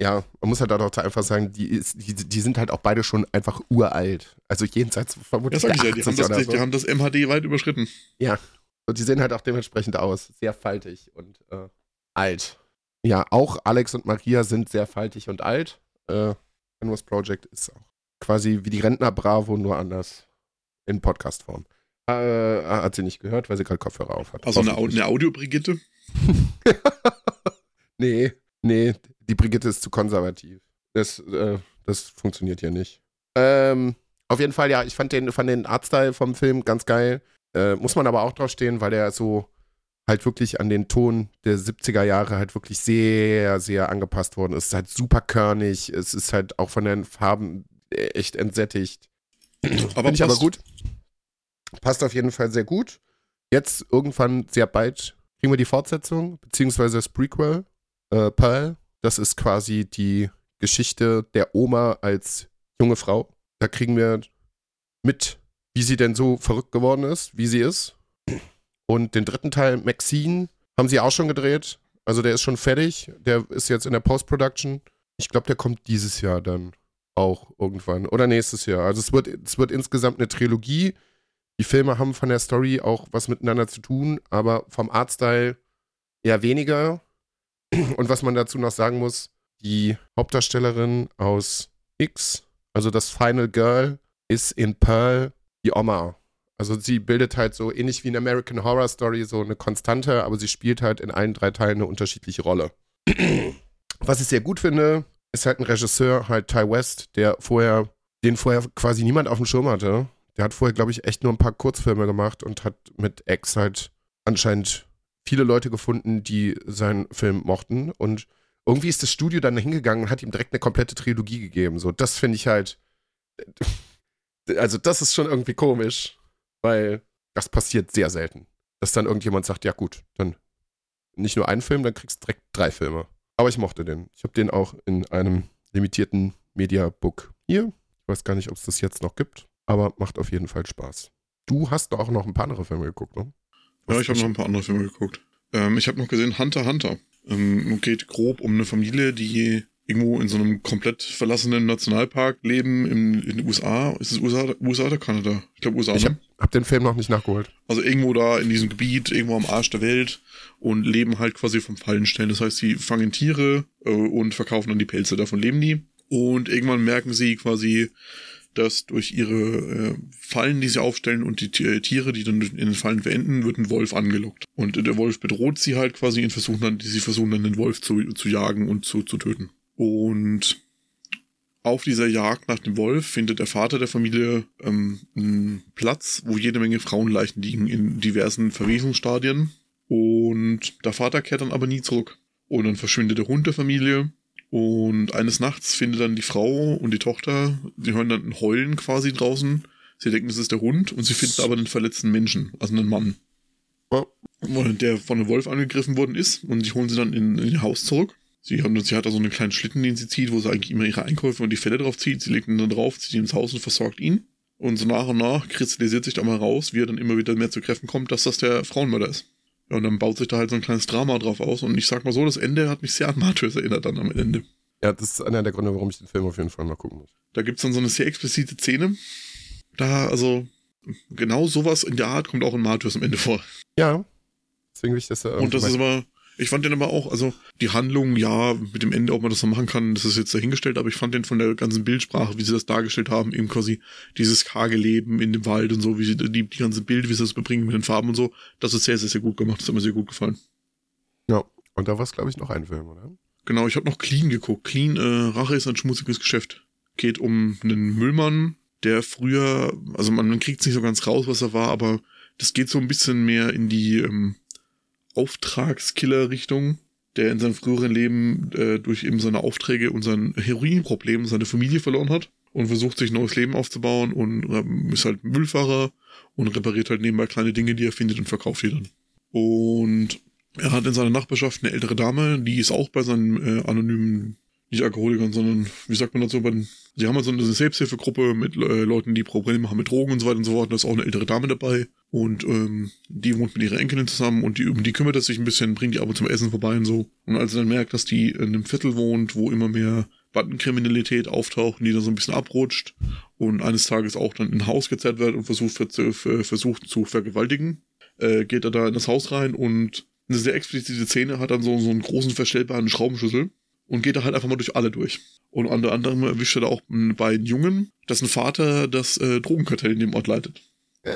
Ja, man muss halt auch einfach sagen, die, ist, die, die sind halt auch beide schon einfach uralt. Also jenseits vermutlich. Ja, sag ich ja, die haben, das, die, die haben das MHD weit überschritten. Ja, und die sehen halt auch dementsprechend aus. Sehr faltig und äh, alt. Ja, auch Alex und Maria sind sehr faltig und alt. Äh, Canvas Project ist auch quasi wie die Rentner Bravo, nur anders. In Podcast-Form. Äh, hat sie nicht gehört, weil sie gerade Kopfhörer auf hat. Also eine, eine Audio-Brigitte? nee, nee, die Brigitte ist zu konservativ. Das, äh, das funktioniert hier nicht. Ähm, auf jeden Fall, ja, ich fand den, fand den Artstyle vom Film ganz geil. Äh, muss man aber auch drauf stehen, weil der so halt wirklich an den Ton der 70er Jahre halt wirklich sehr, sehr angepasst worden ist. Es ist halt super körnig, es ist halt auch von den Farben echt entsättigt. Aber Finde ich aber gut. Passt auf jeden Fall sehr gut. Jetzt irgendwann sehr bald kriegen wir die Fortsetzung, beziehungsweise das Prequel, äh, Pearl. Das ist quasi die Geschichte der Oma als junge Frau. Da kriegen wir mit wie sie denn so verrückt geworden ist, wie sie ist. Und den dritten Teil, Maxine, haben sie auch schon gedreht. Also der ist schon fertig. Der ist jetzt in der Post-Production. Ich glaube, der kommt dieses Jahr dann auch irgendwann. Oder nächstes Jahr. Also es wird, es wird insgesamt eine Trilogie. Die Filme haben von der Story auch was miteinander zu tun, aber vom Artstyle eher weniger. Und was man dazu noch sagen muss, die Hauptdarstellerin aus X, also das Final Girl, ist in Pearl die Oma. Also sie bildet halt so ähnlich wie in American Horror Story so eine Konstante, aber sie spielt halt in allen drei Teilen eine unterschiedliche Rolle. Was ich sehr gut finde, ist halt ein Regisseur, halt Ty West, der vorher, den vorher quasi niemand auf dem Schirm hatte. Der hat vorher, glaube ich, echt nur ein paar Kurzfilme gemacht und hat mit X halt anscheinend viele Leute gefunden, die seinen Film mochten. Und irgendwie ist das Studio dann hingegangen und hat ihm direkt eine komplette Trilogie gegeben. So, das finde ich halt. Also, das ist schon irgendwie komisch, weil das passiert sehr selten. Dass dann irgendjemand sagt, ja gut, dann nicht nur einen Film, dann kriegst du direkt drei Filme. Aber ich mochte den. Ich habe den auch in einem limitierten Mediabook hier. Ich weiß gar nicht, ob es das jetzt noch gibt, aber macht auf jeden Fall Spaß. Du hast doch auch noch ein paar andere Filme geguckt, ne? Was ja, ich habe noch ein paar andere Filme geguckt. Ähm, ich habe noch gesehen Hunter Hunter. Ähm, geht grob um eine Familie, die irgendwo in so einem komplett verlassenen Nationalpark leben in, in den USA. Ist es USA, USA oder Kanada? Ich glaube USA. Ich habe ne? hab den Film noch nicht nachgeholt. Also irgendwo da in diesem Gebiet, irgendwo am Arsch der Welt und leben halt quasi vom Fallenstellen. Das heißt, sie fangen Tiere äh, und verkaufen dann die Pelze. Davon leben die. Und irgendwann merken sie quasi, dass durch ihre äh, Fallen, die sie aufstellen und die Tiere, die dann in den Fallen verenden, wird ein Wolf angelockt. Und der Wolf bedroht sie halt quasi und versuchen dann, sie versuchen dann den Wolf zu, zu jagen und zu, zu töten. Und auf dieser Jagd nach dem Wolf findet der Vater der Familie ähm, einen Platz, wo jede Menge Frauenleichen liegen in diversen Verwesungsstadien. Und der Vater kehrt dann aber nie zurück. Und dann verschwindet der Hund der Familie. Und eines Nachts findet dann die Frau und die Tochter, die hören dann ein Heulen quasi draußen. Sie denken, das ist der Hund und sie finden aber einen verletzten Menschen, also einen Mann. Oh. Der von einem Wolf angegriffen worden ist und die holen sie dann in, in ihr Haus zurück. Sie, haben, sie hat da so einen kleinen Schlitten, den sie zieht, wo sie eigentlich immer ihre Einkäufe und die Felle drauf zieht. Sie legt ihn dann drauf, zieht ihn ins Haus und versorgt ihn. Und so nach und nach kristallisiert sich da mal raus, wie er dann immer wieder mehr zu Kräften kommt, dass das der Frauenmörder ist. Und dann baut sich da halt so ein kleines Drama drauf aus. Und ich sag mal so, das Ende hat mich sehr an Matthäus erinnert dann am Ende. Ja, das ist einer der Gründe, warum ich den Film auf jeden Fall mal gucken muss. Da gibt's dann so eine sehr explizite Szene. Da, also, genau sowas in der Art kommt auch in Matthäus am Ende vor. Ja. Deswegen will ich das ja Und das ist aber, ich fand den aber auch, also die Handlung, ja, mit dem Ende, ob man das so machen kann, das ist jetzt dahingestellt, aber ich fand den von der ganzen Bildsprache, wie sie das dargestellt haben, eben quasi dieses karge Leben in dem Wald und so, wie sie die, die ganze Bild, wie sie das bebringen mit den Farben und so, das ist sehr, sehr, sehr gut gemacht, das hat mir sehr gut gefallen. Ja, und da war es, glaube ich, noch ein Film, oder? Genau, ich habe noch Clean geguckt. Clean, äh, Rache ist ein schmutziges Geschäft. Geht um einen Müllmann, der früher, also man, man kriegt nicht so ganz raus, was er war, aber das geht so ein bisschen mehr in die ähm, Auftragskiller-Richtung, der in seinem früheren Leben äh, durch eben seine Aufträge und sein Heroinproblem seine Familie verloren hat und versucht sich ein neues Leben aufzubauen und ähm, ist halt Müllfahrer und repariert halt nebenbei kleine Dinge, die er findet und verkauft die dann. Und er hat in seiner Nachbarschaft eine ältere Dame, die ist auch bei seinen äh, anonymen nicht Alkoholikern, sondern, wie sagt man dazu, den, sie haben halt so eine Selbsthilfegruppe mit äh, Leuten, die Probleme haben mit Drogen und so weiter und so fort. Da ist auch eine ältere Dame dabei. Und ähm, die wohnt mit ihrer Enkelin zusammen und die, um die kümmert er sich ein bisschen, bringt die aber zum Essen vorbei und so. Und als er dann merkt, dass die in einem Viertel wohnt, wo immer mehr Bandenkriminalität auftaucht, die dann so ein bisschen abrutscht und eines Tages auch dann in ein Haus gezerrt wird und versucht, versucht zu vergewaltigen, äh, geht er da in das Haus rein und eine sehr explizite Szene hat dann so, so einen großen verstellbaren Schraubenschlüssel und geht da halt einfach mal durch alle durch. Und unter anderem erwischt er da auch beiden Jungen, dessen Vater das äh, Drogenkartell in dem Ort leitet. Äh,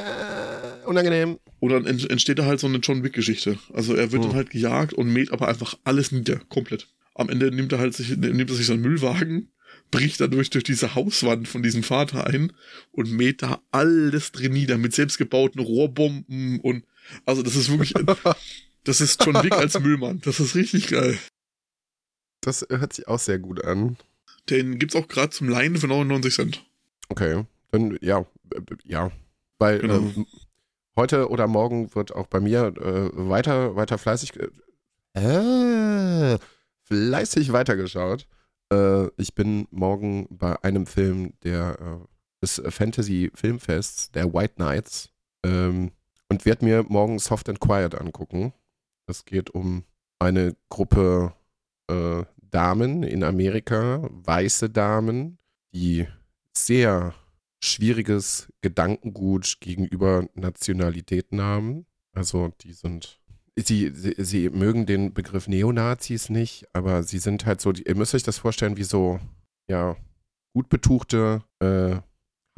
unangenehm. Und dann entsteht da halt so eine John Wick-Geschichte. Also er wird hm. dann halt gejagt und mäht aber einfach alles nieder, komplett. Am Ende nimmt er halt sich, nimmt er sich so einen Müllwagen, bricht dadurch durch diese Hauswand von diesem Vater ein und mäht da alles drin nieder mit selbstgebauten Rohrbomben und also das ist wirklich, das ist John Wick als Müllmann. Das ist richtig geil. Das hört sich auch sehr gut an. Den gibt's auch gerade zum Leihen für 99 Cent. Okay, dann ja, ja. Weil genau. äh, heute oder morgen wird auch bei mir äh, weiter, weiter fleißig, äh, fleißig weitergeschaut. Äh, ich bin morgen bei einem Film der, äh, des Fantasy Filmfests, der White Knights, ähm, und werde mir morgen Soft and Quiet angucken. Es geht um eine Gruppe äh, Damen in Amerika, weiße Damen, die sehr schwieriges Gedankengut gegenüber Nationalitäten haben. Also die sind sie, sie, sie mögen den Begriff Neonazis nicht, aber sie sind halt so, ihr müsst euch das vorstellen, wie so, ja, gut betuchte äh,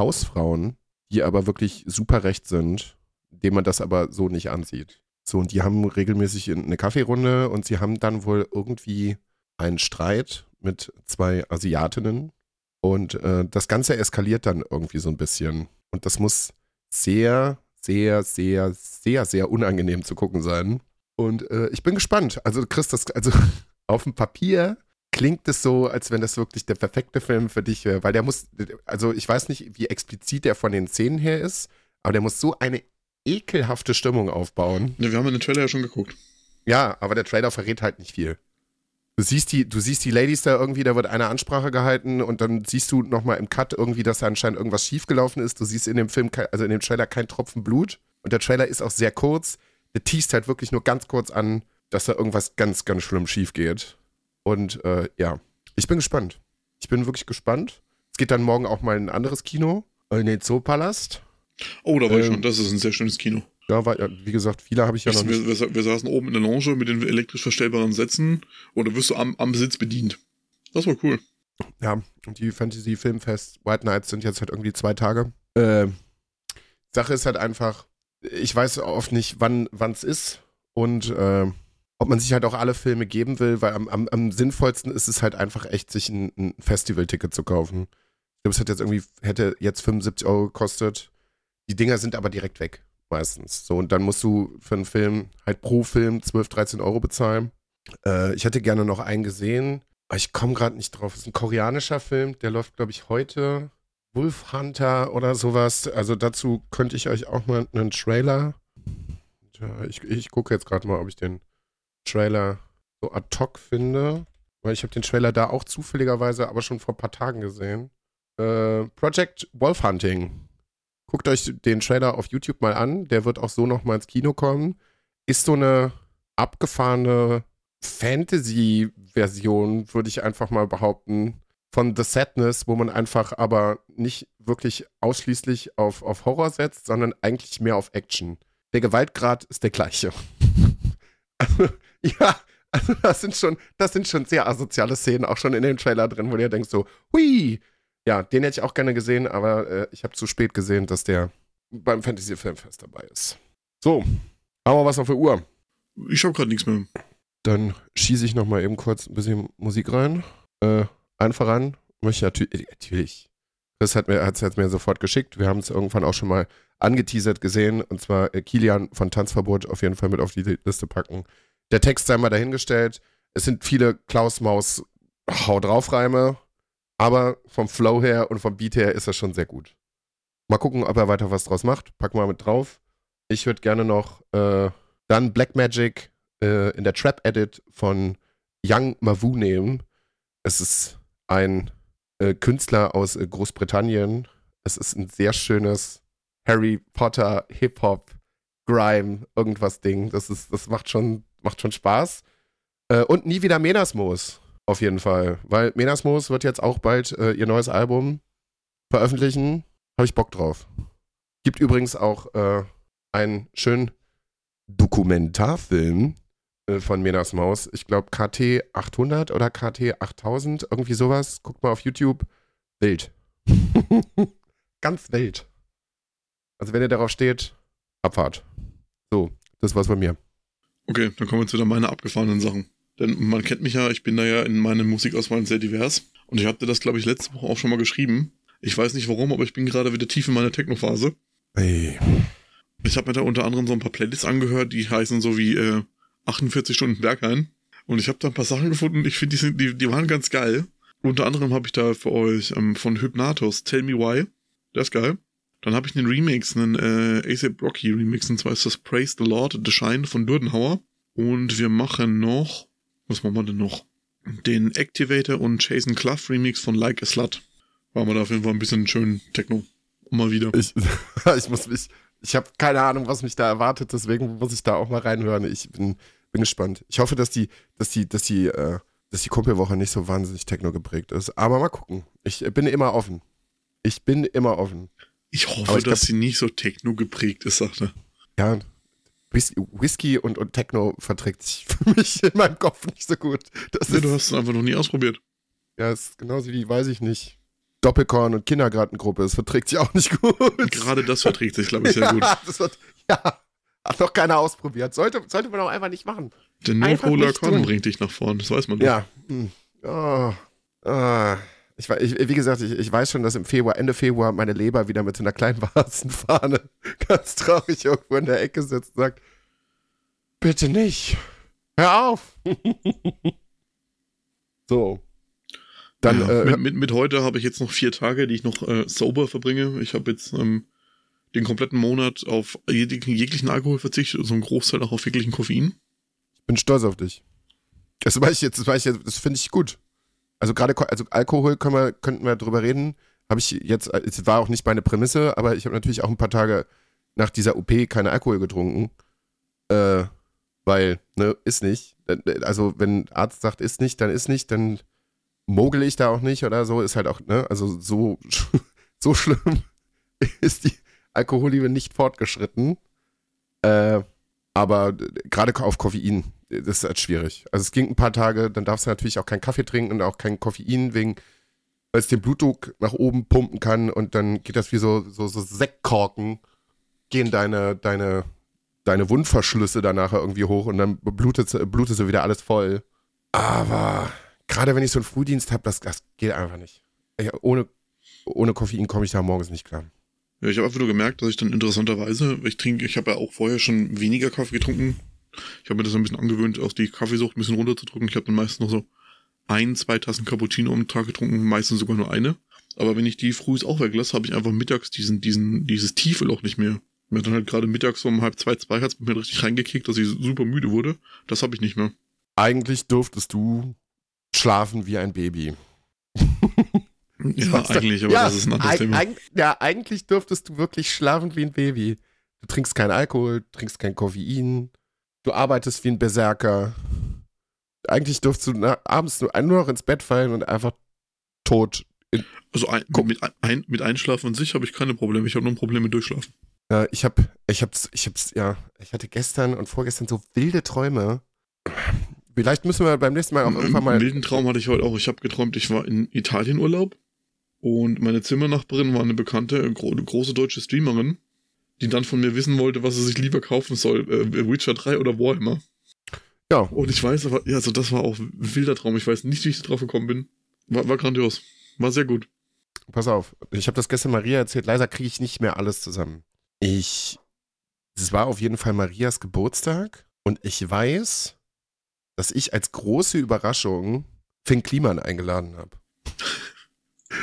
Hausfrauen, die aber wirklich super recht sind, dem man das aber so nicht ansieht. So, und die haben regelmäßig eine Kaffeerunde und sie haben dann wohl irgendwie einen Streit mit zwei Asiatinnen und äh, das Ganze eskaliert dann irgendwie so ein bisschen. Und das muss sehr, sehr, sehr, sehr, sehr unangenehm zu gucken sein. Und äh, ich bin gespannt. Also, Chris, das, also auf dem Papier klingt es so, als wenn das wirklich der perfekte Film für dich wäre, weil der muss, also ich weiß nicht, wie explizit der von den Szenen her ist, aber der muss so eine ekelhafte Stimmung aufbauen. Ja, wir haben den Trailer ja schon geguckt. Ja, aber der Trailer verrät halt nicht viel. Du siehst die, du siehst die Ladies da irgendwie, da wird eine Ansprache gehalten und dann siehst du nochmal im Cut irgendwie, dass da anscheinend irgendwas schiefgelaufen ist. Du siehst in dem Film, also in dem Trailer kein Tropfen Blut und der Trailer ist auch sehr kurz. Der teast halt wirklich nur ganz kurz an, dass da irgendwas ganz, ganz schlimm schief geht. Und äh, ja, ich bin gespannt. Ich bin wirklich gespannt. Es geht dann morgen auch mal in ein anderes Kino, in den Zoopalast. Oh, da war ähm, ich schon. Das ist ein sehr schönes Kino. Ja, war, wie gesagt, viele habe ich ja noch nicht. Wir, wir, wir, saßen oben in der Lounge mit den elektrisch verstellbaren Sätzen oder wirst du am, am Sitz bedient. Das war cool. Ja, und die Fantasy Filmfest White Nights sind jetzt halt irgendwie zwei Tage. Äh, Sache ist halt einfach, ich weiß oft nicht, wann es ist und äh, ob man sich halt auch alle Filme geben will, weil am, am, am sinnvollsten ist es halt einfach echt, sich ein, ein Festival-Ticket zu kaufen. Ich glaube, es hat jetzt irgendwie, hätte jetzt 75 Euro gekostet. Die Dinger sind aber direkt weg meistens. So, und dann musst du für einen Film halt pro Film 12, 13 Euro bezahlen. Äh, ich hätte gerne noch einen gesehen, aber ich komme gerade nicht drauf. Es ist ein koreanischer Film, der läuft, glaube ich, heute. Wolf Hunter oder sowas. Also dazu könnte ich euch auch mal einen Trailer. Ja, ich, ich gucke jetzt gerade mal, ob ich den Trailer so ad hoc finde. Weil ich habe den Trailer da auch zufälligerweise aber schon vor ein paar Tagen gesehen. Äh, Project Wolf Hunting Guckt euch den Trailer auf YouTube mal an. Der wird auch so nochmal ins Kino kommen. Ist so eine abgefahrene Fantasy-Version, würde ich einfach mal behaupten, von The Sadness, wo man einfach aber nicht wirklich ausschließlich auf, auf Horror setzt, sondern eigentlich mehr auf Action. Der Gewaltgrad ist der gleiche. also, ja, also das sind schon, das sind schon sehr asoziale Szenen, auch schon in dem Trailer drin, wo ihr denkt so, hui, ja, den hätte ich auch gerne gesehen, aber äh, ich habe zu spät gesehen, dass der beim Fantasy Filmfest dabei ist. So, haben wir was auf der Uhr? Ich habe gerade nichts mehr. Dann schieße ich noch mal eben kurz ein bisschen Musik rein. Äh, einfach ran. Möchte natürlich, äh, natürlich. Das hat mir, hat's mir sofort geschickt. Wir haben es irgendwann auch schon mal angeteasert gesehen. Und zwar äh, Kilian von Tanzverbot auf jeden Fall mit auf die Liste packen. Der Text sei mal dahingestellt. Es sind viele Klaus Maus Hau drauf Reime aber vom Flow her und vom Beat her ist er schon sehr gut. Mal gucken, ob er weiter was draus macht. Pack mal mit drauf. Ich würde gerne noch äh, dann Black Magic äh, in der Trap Edit von Young Mavu nehmen. Es ist ein äh, Künstler aus äh, Großbritannien. Es ist ein sehr schönes Harry Potter Hip-Hop Grime irgendwas Ding. Das ist, das macht schon, macht schon Spaß. Äh, und nie wieder Menasmos. Auf jeden Fall. Weil Menasmos wird jetzt auch bald äh, ihr neues Album veröffentlichen. Habe ich Bock drauf. Gibt übrigens auch äh, einen schönen Dokumentarfilm äh, von Menas Maus. Ich glaube KT 800 oder KT 8000, irgendwie sowas. Guckt mal auf YouTube. Wild. Ganz wild. Also wenn ihr darauf steht, Abfahrt. So, das war's bei mir. Okay, dann kommen wir zu meinen abgefahrenen Sachen. Denn man kennt mich ja, ich bin da ja in meinen Musikauswahlen sehr divers. Und ich hatte das, glaube ich, letzte Woche auch schon mal geschrieben. Ich weiß nicht warum, aber ich bin gerade wieder tief in meiner Techno-Phase. Hey. Ich habe mir da unter anderem so ein paar Playlists angehört, die heißen so wie äh, 48 Stunden Berghain. Und ich habe da ein paar Sachen gefunden, ich finde, die, die, die waren ganz geil. Unter anderem habe ich da für euch ähm, von Hypnatos Tell Me Why. Der ist geil. Dann habe ich einen Remix, einen äh, ASAP Rocky Remix, und zwar ist das Praise the Lord, The Shine von Dürdenhauer. Und wir machen noch was machen wir denn noch? Den Activator und Jason Clough Remix von Like a Slut. War wir da auf jeden Fall ein bisschen schön Techno. Mal wieder. Ich, ich muss mich, ich habe keine Ahnung, was mich da erwartet, deswegen muss ich da auch mal reinhören. Ich bin, bin gespannt. Ich hoffe, dass die, dass die, dass die, äh, dass die Kumpelwoche nicht so wahnsinnig Techno geprägt ist. Aber mal gucken. Ich bin immer offen. Ich bin immer offen. Ich hoffe, ich dass glaub, sie nicht so Techno geprägt ist, sagt er. Ja, Whisky und, und Techno verträgt sich für mich in meinem Kopf nicht so gut. Das nee, ist, du hast es einfach noch nie ausprobiert. Ja, ist genauso wie, weiß ich nicht. Doppelkorn und Kindergartengruppe, das verträgt sich auch nicht gut. Gerade das verträgt sich, glaube ich, sehr ja, gut. Das wird, ja, hat noch keiner ausprobiert. Sollte, sollte man auch einfach nicht machen. Der No-Polar Con bringt dich nach vorn, das weiß man doch. Ja. Oh. Oh. Ich, ich, wie gesagt, ich, ich weiß schon, dass im Februar, Ende Februar meine Leber wieder mit so einer kleinen Warzenfahne ganz traurig irgendwo in der Ecke sitzt und sagt, bitte nicht, hör auf. so. Dann, ja, äh, mit, mit, mit, heute habe ich jetzt noch vier Tage, die ich noch äh, sober verbringe. Ich habe jetzt ähm, den kompletten Monat auf jeglichen, jeglichen Alkohol verzichtet und so einen Großteil auch auf jeglichen Koffein. Ich bin stolz auf dich. Das weiß ich jetzt, das weiß ich jetzt, das finde ich gut. Also gerade also Alkohol können wir, könnten wir drüber reden. Habe ich jetzt, es war auch nicht meine Prämisse, aber ich habe natürlich auch ein paar Tage nach dieser OP keine Alkohol getrunken. Äh, weil, ne, ist nicht. Also, wenn Arzt sagt, ist nicht, dann ist nicht, dann mogel ich da auch nicht oder so. Ist halt auch, ne, also so, so schlimm ist die Alkoholliebe nicht fortgeschritten. Äh, aber gerade auf Koffein das ist halt schwierig. Also es ging ein paar Tage, dann darfst du natürlich auch keinen Kaffee trinken und auch kein Koffein, wegen, weil es den Blutdruck nach oben pumpen kann und dann geht das wie so, so, so Sektkorken, gehen deine, deine, deine Wundverschlüsse danach irgendwie hoch und dann blutet, blutet so wieder alles voll. Aber gerade wenn ich so einen Frühdienst habe, das, das geht einfach nicht. Ich, ohne, ohne Koffein komme ich da morgens nicht klar. Ja, ich habe einfach nur gemerkt, dass ich dann interessanterweise, ich trinke, ich habe ja auch vorher schon weniger Kaffee getrunken, ich habe mir das ein bisschen angewöhnt, auch die Kaffeesucht ein bisschen runterzudrücken. Ich habe dann meistens noch so ein, zwei Tassen Cappuccino am Tag getrunken, meistens sogar nur eine. Aber wenn ich die früh auch weglasse, habe ich einfach mittags diesen, diesen, dieses tiefe Loch nicht mehr. Mir dann halt gerade mittags so um halb zwei, zwei hat es mir richtig reingekickt, dass ich super müde wurde. Das habe ich nicht mehr. Eigentlich durftest du schlafen wie ein Baby. ja, eigentlich, aber ja, das ist ein anderes Thema. ja, eigentlich dürftest du wirklich schlafen wie ein Baby. Du trinkst keinen Alkohol, trinkst kein Koffein, Du arbeitest wie ein Berserker. Eigentlich dürftest du na, abends nur, nur noch ins Bett fallen und einfach tot. also ein, mit, ein, mit Einschlafen an sich habe ich keine Probleme. Ich habe nur ein Problem mit Durchschlafen. Ja, ich habe, ich hab's, ich hab's, ja, ich hatte gestern und vorgestern so wilde Träume. Vielleicht müssen wir beim nächsten Mal auch irgendwann mal. Einen wilden Traum hatte ich heute auch. Ich habe geträumt, ich war in Italienurlaub und meine Zimmernachbarin war eine bekannte, gro große deutsche Streamerin die dann von mir wissen wollte, was er sich lieber kaufen soll, äh, Witcher 3 oder Warhammer. Ja. Und ich weiß aber, ja, also das war auch ein wilder Traum. Ich weiß nicht, wie ich drauf gekommen bin. War, war grandios. War sehr gut. Pass auf, ich habe das gestern Maria erzählt. Leider kriege ich nicht mehr alles zusammen. Ich, es war auf jeden Fall Marias Geburtstag und ich weiß, dass ich als große Überraschung Finn Kliman eingeladen habe.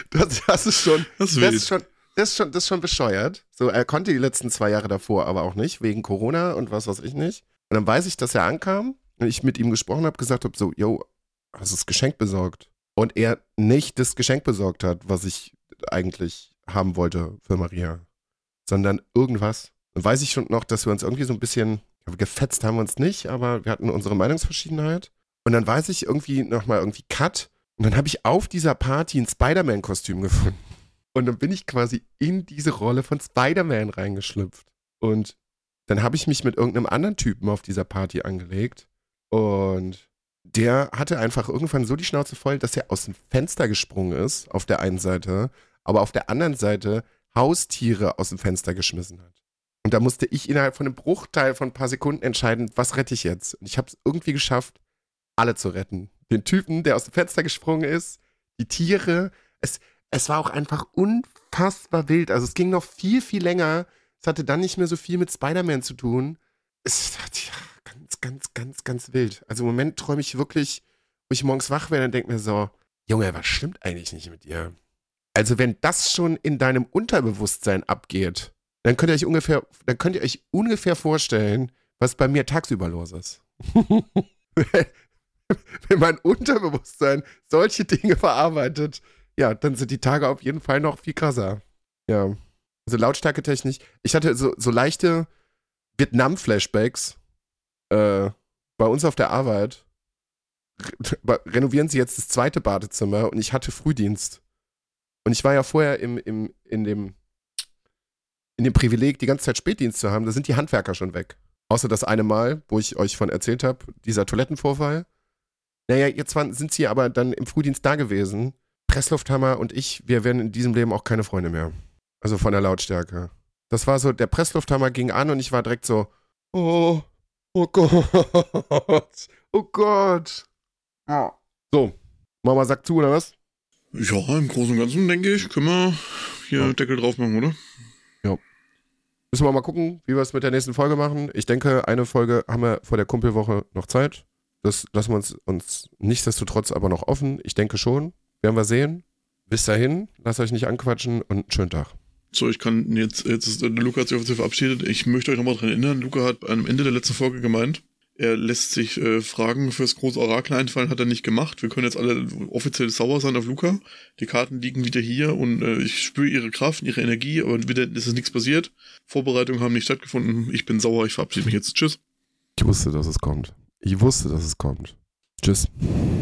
Das, das, ist schon, das, das ist schon, das ist schon, das ist schon bescheuert. So, er konnte die letzten zwei Jahre davor aber auch nicht, wegen Corona und was weiß ich nicht. Und dann weiß ich, dass er ankam und ich mit ihm gesprochen habe, gesagt habe, so, yo, hast du das Geschenk besorgt? Und er nicht das Geschenk besorgt hat, was ich eigentlich haben wollte für Maria, sondern irgendwas. Dann weiß ich schon noch, dass wir uns irgendwie so ein bisschen, gefetzt haben wir uns nicht, aber wir hatten unsere Meinungsverschiedenheit. Und dann weiß ich irgendwie nochmal irgendwie Cut. Und dann habe ich auf dieser Party ein Spider-Man-Kostüm gefunden. Und dann bin ich quasi in diese Rolle von Spider-Man reingeschlüpft. Und dann habe ich mich mit irgendeinem anderen Typen auf dieser Party angelegt. Und der hatte einfach irgendwann so die Schnauze voll, dass er aus dem Fenster gesprungen ist, auf der einen Seite, aber auf der anderen Seite Haustiere aus dem Fenster geschmissen hat. Und da musste ich innerhalb von einem Bruchteil von ein paar Sekunden entscheiden, was rette ich jetzt. Und ich habe es irgendwie geschafft, alle zu retten. Den Typen, der aus dem Fenster gesprungen ist, die Tiere. Es, es war auch einfach unfassbar wild. Also es ging noch viel, viel länger. Es hatte dann nicht mehr so viel mit Spider-Man zu tun. Es war ja, ganz, ganz, ganz, ganz wild. Also im Moment träume ich wirklich, wo ich morgens wach werde und denke mir so, Junge, was stimmt eigentlich nicht mit dir? Also wenn das schon in deinem Unterbewusstsein abgeht, dann könnt ihr euch ungefähr, dann könnt ihr euch ungefähr vorstellen, was bei mir tagsüber los ist. wenn mein Unterbewusstsein solche Dinge verarbeitet, ja, dann sind die Tage auf jeden Fall noch viel krasser. Ja. Also Lautstärke technisch. Ich hatte so, so leichte Vietnam-Flashbacks äh, bei uns auf der Arbeit. Re renovieren sie jetzt das zweite Badezimmer und ich hatte Frühdienst. Und ich war ja vorher im, im, in, dem, in dem Privileg, die ganze Zeit Spätdienst zu haben. Da sind die Handwerker schon weg. Außer das eine Mal, wo ich euch von erzählt habe, dieser Toilettenvorfall. Naja, jetzt waren, sind sie aber dann im Frühdienst da gewesen. Presslufthammer und ich, wir werden in diesem Leben auch keine Freunde mehr. Also von der Lautstärke. Das war so, der Presslufthammer ging an und ich war direkt so, oh, oh Gott, oh Gott. Ja. So, Mama sagt zu, oder was? Ja, im Großen und Ganzen denke ich, können wir hier ja. Deckel drauf machen, oder? Ja. Müssen wir mal gucken, wie wir es mit der nächsten Folge machen. Ich denke, eine Folge haben wir vor der Kumpelwoche noch Zeit. Das lassen wir uns, uns nichtsdestotrotz aber noch offen. Ich denke schon. Werden wir sehen. Bis dahin, lasst euch nicht anquatschen und einen schönen Tag. So, ich kann jetzt, jetzt ist, Luca hat sich offiziell verabschiedet. Ich möchte euch nochmal daran erinnern, Luca hat am Ende der letzten Folge gemeint, er lässt sich äh, Fragen fürs große Orakel einfallen, hat er nicht gemacht. Wir können jetzt alle offiziell sauer sein auf Luca. Die Karten liegen wieder hier und äh, ich spüre ihre Kraft, ihre Energie, aber wieder ist es nichts passiert. Vorbereitungen haben nicht stattgefunden. Ich bin sauer, ich verabschiede mich jetzt. Tschüss. Ich wusste, dass es kommt. Ich wusste, dass es kommt. Tschüss.